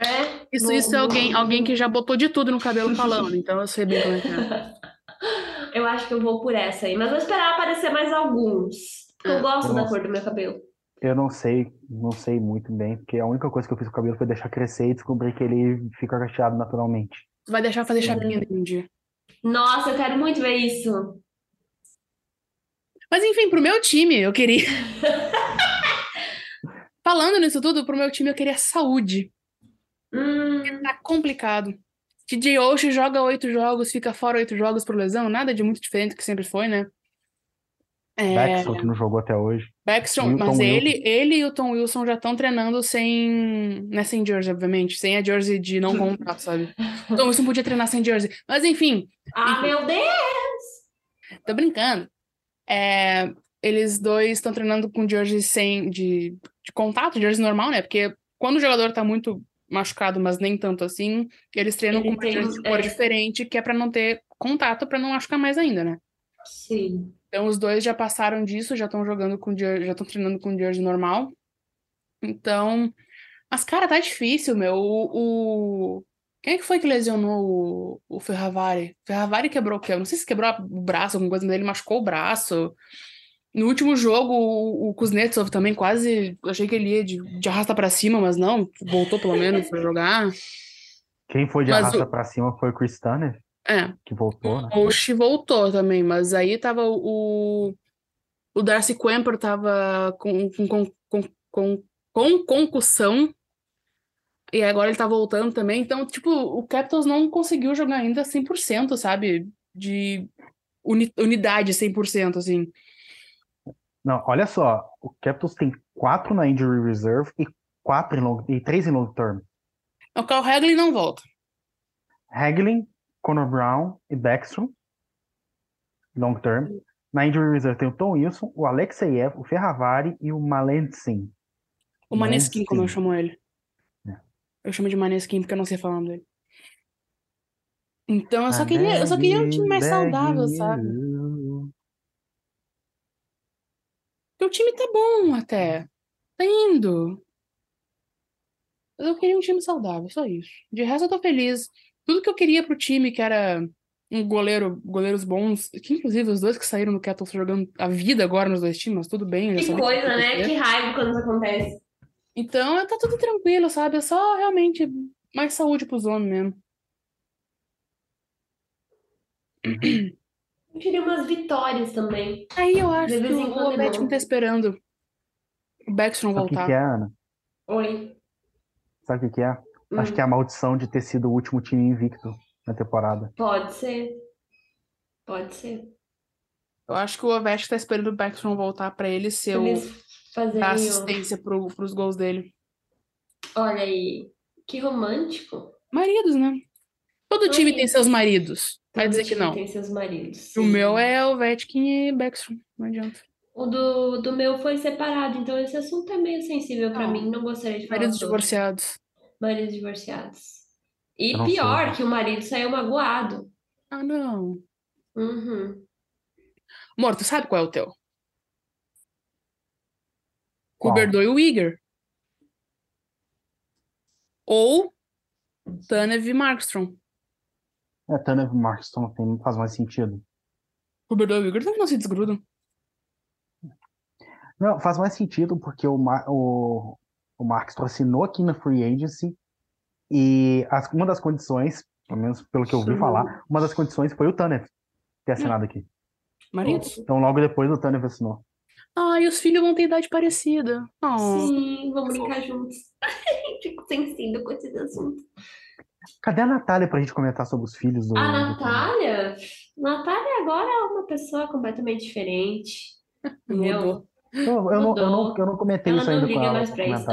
É? Isso, no, isso é alguém, no... alguém que já botou de tudo no cabelo falando, então eu sei bem como é que é. *laughs* eu acho que eu vou por essa aí, mas vou esperar aparecer mais alguns. Eu é, gosto eu da cor do meu cabelo. Eu não sei, não sei muito bem, porque a única coisa que eu fiz com o cabelo foi deixar crescer e descobrir que ele fica cacheado naturalmente. Tu vai deixar fazer chapinha uhum. um dia. Nossa, eu quero muito ver isso. Mas enfim, pro meu time, eu queria. *laughs* Falando nisso tudo, pro meu time eu queria saúde. Hum. Tá complicado. DJ Osh joga oito jogos, fica fora oito jogos por lesão, nada de muito diferente do que sempre foi, né? É... Backstrom, que não jogou até hoje. Backstrom, mas ele, ele e o Tom Wilson já estão treinando sem. Né, sem jersey, obviamente. Sem a jersey de não *laughs* contrato, sabe? O Tom Wilson podia treinar sem jersey. Mas enfim. Ah, enfim. meu Deus! Tô brincando. É, eles dois estão treinando com jersey sem. De, de contato, jersey normal, né? Porque quando o jogador tá muito machucado, mas nem tanto assim, eles treinam ele com uma jersey de cor é. diferente, que é pra não ter contato, pra não machucar mais ainda, né? Sim. Então os dois já passaram disso, já estão jogando com jersey, já estão treinando com jersey normal. Então, mas cara, tá difícil, meu. O, o... quem é que foi que lesionou o, o Ferravari? Ferravari quebrou o quê? Eu não sei se quebrou o braço, alguma coisa dele, machucou o braço. No último jogo, o, o Kuznetsov também quase. Achei que ele ia de, de arrasta para cima, mas não, voltou pelo menos para jogar. Quem foi de mas arrasta o... para cima foi o Chris Tanner? É. Que voltou, né? O Osh voltou também, mas aí tava o. O Darcy Quemper tava com, com, com, com, com concussão. E agora ele tá voltando também. Então, tipo, o Capitals não conseguiu jogar ainda 100%, sabe? De uni unidade 100%, assim. Não, olha só. O Capitals tem quatro na injury reserve e quatro em long, e três em long term. O Carl Hagelin não volta. Hagelin Conor Brown e Backstrom, long term. Na injury reserve tem o Tom Wilson, o Alexeyev, o Ferravari e o Malensin. O Maneskin, como eu chamo ele. É. Eu chamo de Maneskin porque eu não sei falar dele. Então eu só queria, eu só queria um time mais saudável, sabe? O time tá bom até. Tá indo. Eu queria um time saudável, só isso. De resto eu tô feliz tudo que eu queria pro time, que era um goleiro, goleiros bons, que inclusive os dois que saíram do Kettle jogando a vida agora nos dois times, mas tudo bem. Que coisa, né? Que raiva quando isso acontece. Então, tá tudo tranquilo, sabe? É só realmente mais saúde pros homens mesmo. *clears throat* Eu queria umas vitórias também. Aí eu acho que o Betinho é tá esperando o Backstrom voltar. O que, que é, Ana? Oi. Sabe o que, que é? Hum. Acho que é a maldição de ter sido o último time invicto na temporada. Pode ser. Pode ser. Eu acho que o Ovechkin tá esperando o Backstrom voltar para ele ser Eles o a assistência pro, pros gols dele. Olha aí, que romântico. Maridos, né? Todo time tem seus maridos. Todo Vai dizer que não. tem seus maridos. Sim. O meu é o Vetkin e Backstrom. Não adianta. O do, do meu foi separado, então esse assunto é meio sensível para mim. Não gostaria de falar. Maridos sobre. divorciados maridos divorciados. E pior, sei. que o marido saiu magoado. Ah, não. Uhum. Amor, tu sabe qual é o teu? Kuberdo e o Uyghur. Ou Tanev e Markstrom. É, Tanev e Markstrom tem, faz mais sentido. Kuberdo e o Uyghur também não se desgrudam. Não, faz mais sentido porque o, o, o Marcos assinou aqui na Free Agency e as, uma das condições, pelo menos pelo que eu ouvi Sim. falar, uma das condições foi o Tanner ter assinado aqui. Maridos. Então logo depois o Tanner assinou. Ah, e os filhos vão ter idade parecida. Oh. Sim, vamos brincar juntos. *laughs* Fico sensível com esses assuntos. Cadê a Natália pra gente comentar sobre os filhos do. A Natália? Do... Natália agora é uma pessoa completamente diferente. *laughs* Entendeu? Eu, eu, não, eu, não, eu não comentei ela isso ainda com ela. Mais pra isso,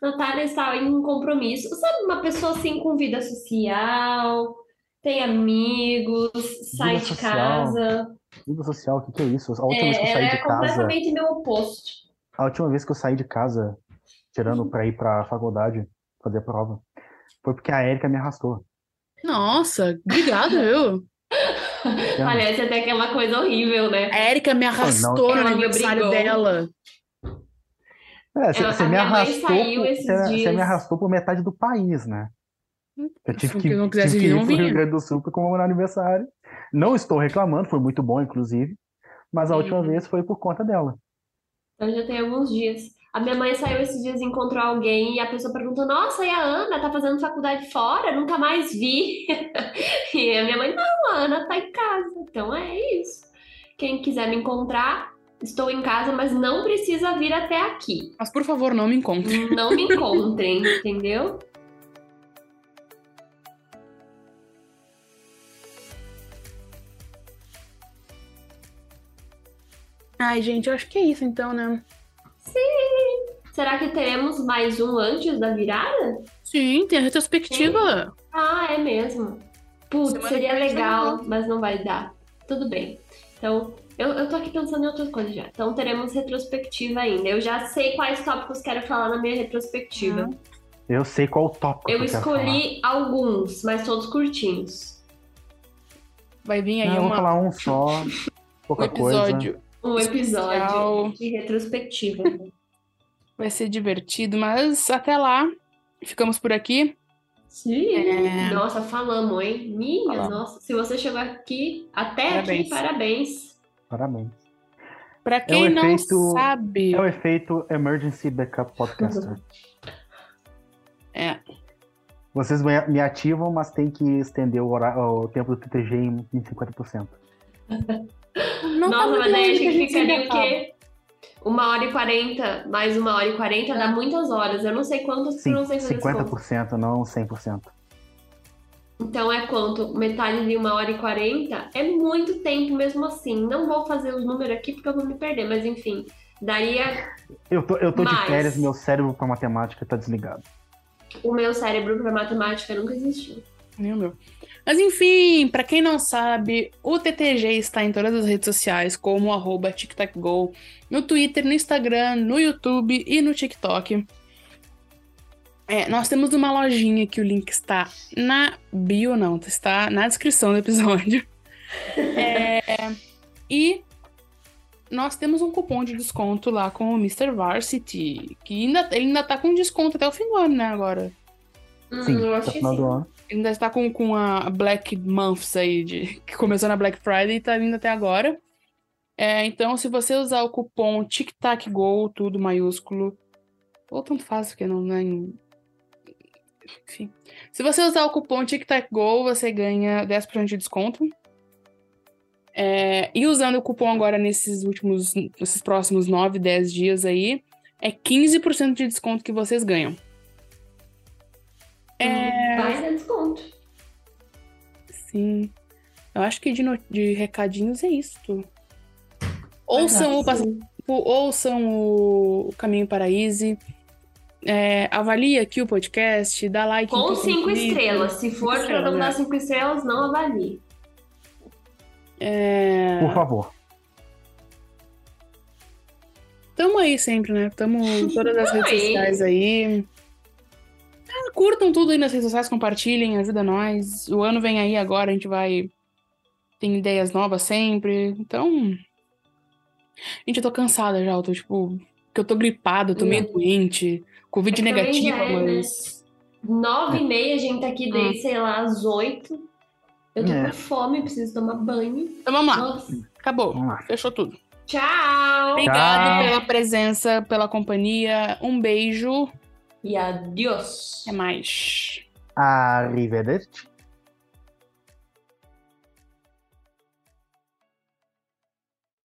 Natália está em um compromisso. Sabe, uma pessoa assim com vida social, tem amigos, sai Vida de social. casa. Vida social, o que, que é isso? A última É, vez que eu ela saí é de casa. completamente meu oposto. A última vez que eu saí de casa, tirando pra ir pra faculdade, fazer prova, foi porque a Erika me arrastou. Nossa, obrigado, eu. *laughs* Parece até aquela coisa horrível, né? A Erika me arrastou no Ela me aniversário obrigou. dela. É, você Ela- você me arrastou, por- você, me arrastou por metade do país, né? Eu tive que, eu não quisesse tive que vir, ir não pro Rio vinha. Grande do Sul para comemorar aniversário. Não estou reclamando, foi muito bom, inclusive. Mas a última Uhum. vez foi por conta dela. Então já tem alguns dias. A minha mãe saiu esses dias e encontrou alguém e a pessoa perguntou: Nossa, e a Ana tá fazendo faculdade fora? Nunca mais vi. *laughs* E a minha mãe: Não, a Ana tá em casa. Então é isso. Quem quiser me encontrar, estou em casa, mas não precisa vir até aqui. Mas por favor, não me encontre. *laughs* Não me encontrem, entendeu? Ai, gente, eu acho que é isso então, né? Será que teremos mais um antes da virada? Sim, tem a retrospectiva. Ah, é mesmo. Putz, Semana seria legal, não. mas não vai dar. Tudo bem. Então, eu, eu tô aqui pensando em outras coisas já. Então, teremos retrospectiva ainda. Eu já sei quais tópicos quero falar na minha retrospectiva. Eu sei qual tópico Eu eu quero falar. escolhi alguns, mas todos curtinhos. Vai vir aí Não, eu vou uma- falar um só, *laughs* um pouca coisa. Episódio. Um Especial. episódio de retrospectiva. Vai ser divertido, mas até lá, ficamos por aqui. Sim. É. Nossa, falamos, hein? Minha Falamos. nossa. Se você chegou aqui, até Parabéns. aqui, parabéns. Parabéns. Pra quem o não efeito- sabe, É o efeito Emergency Backup Podcaster. *laughs* é, Vocês me ativam, mas tem que estender o, hora- o tempo do TTG em, em 50%. *laughs* não tá Nossa, muito mas que a gente sempre ficaria o quê? Uma hora e quarenta, mais uma hora e quarenta, dá muitas horas. Eu não sei quantas, Sim, não sei fazer esse conto. 50%, não 100%. Então é quanto? Metade de uma hora e quarenta? É muito tempo mesmo assim. Não vou fazer os números aqui porque eu vou me perder, mas enfim. Daria Eu tô, eu tô de Mas- férias, meu cérebro pra matemática tá desligado. o meu cérebro para matemática nunca existiu. Nem o meu. Mas enfim, pra quem não sabe, o TTG está em todas as redes sociais, como arroba TicTacGo, no Twitter, no Instagram, no YouTube e no TikTok. É, nós temos uma lojinha que o link está na bio, não, está na descrição do episódio. *laughs* É, e nós temos um cupom de desconto lá com o Mr. Varsity, que ainda, ele ainda tá com desconto até o fim do ano, né, agora. Sim, Hum, eu acho até o que final sim. do ano. Ainda está com, com a Black Months aí, de, que começou na Black Friday e tá vindo até agora. É, então, se você usar o cupom TicTacGO, tudo maiúsculo, ou tanto faz, porque não é. em- Enfim. Se você usar o cupom TicTacGO, você ganha 10% de desconto. É, e usando o cupom agora nesses últimos, nesses próximos 9, 10 dias aí, é 15% de desconto que vocês ganham. É, Vai dar desconto. Sim. Eu acho que de, no- de recadinhos é isso. Ouçam o. Passatempo, ouçam o Caminho para Easy. É, avalie aqui o podcast, dá like. Com cinco estrelas. Se for para não dar cinco estrelas, não avalie. É, Por favor. Tamo aí sempre, né? Tamo em todas as redes sociais aí. Ah, curtam tudo aí nas redes sociais, compartilhem, ajuda nós. O ano vem aí agora, a gente vai. Tem ideias novas sempre. Então. Gente, eu tô cansada já. Eu tô tipo. Que eu tô gripada, eu tô meio Hum. doente. Covid É negativa, é, né? mas. Nove e meia, a gente tá aqui desde, sei lá, às oito. Eu tô É. com fome, preciso tomar banho. Então vamos lá. Nossa. Acabou. Vamos lá. Fechou tudo. Tchau! Obrigado Tchau. pela presença, pela companhia. Um beijo. E adiós! Até mais. Arrivederci.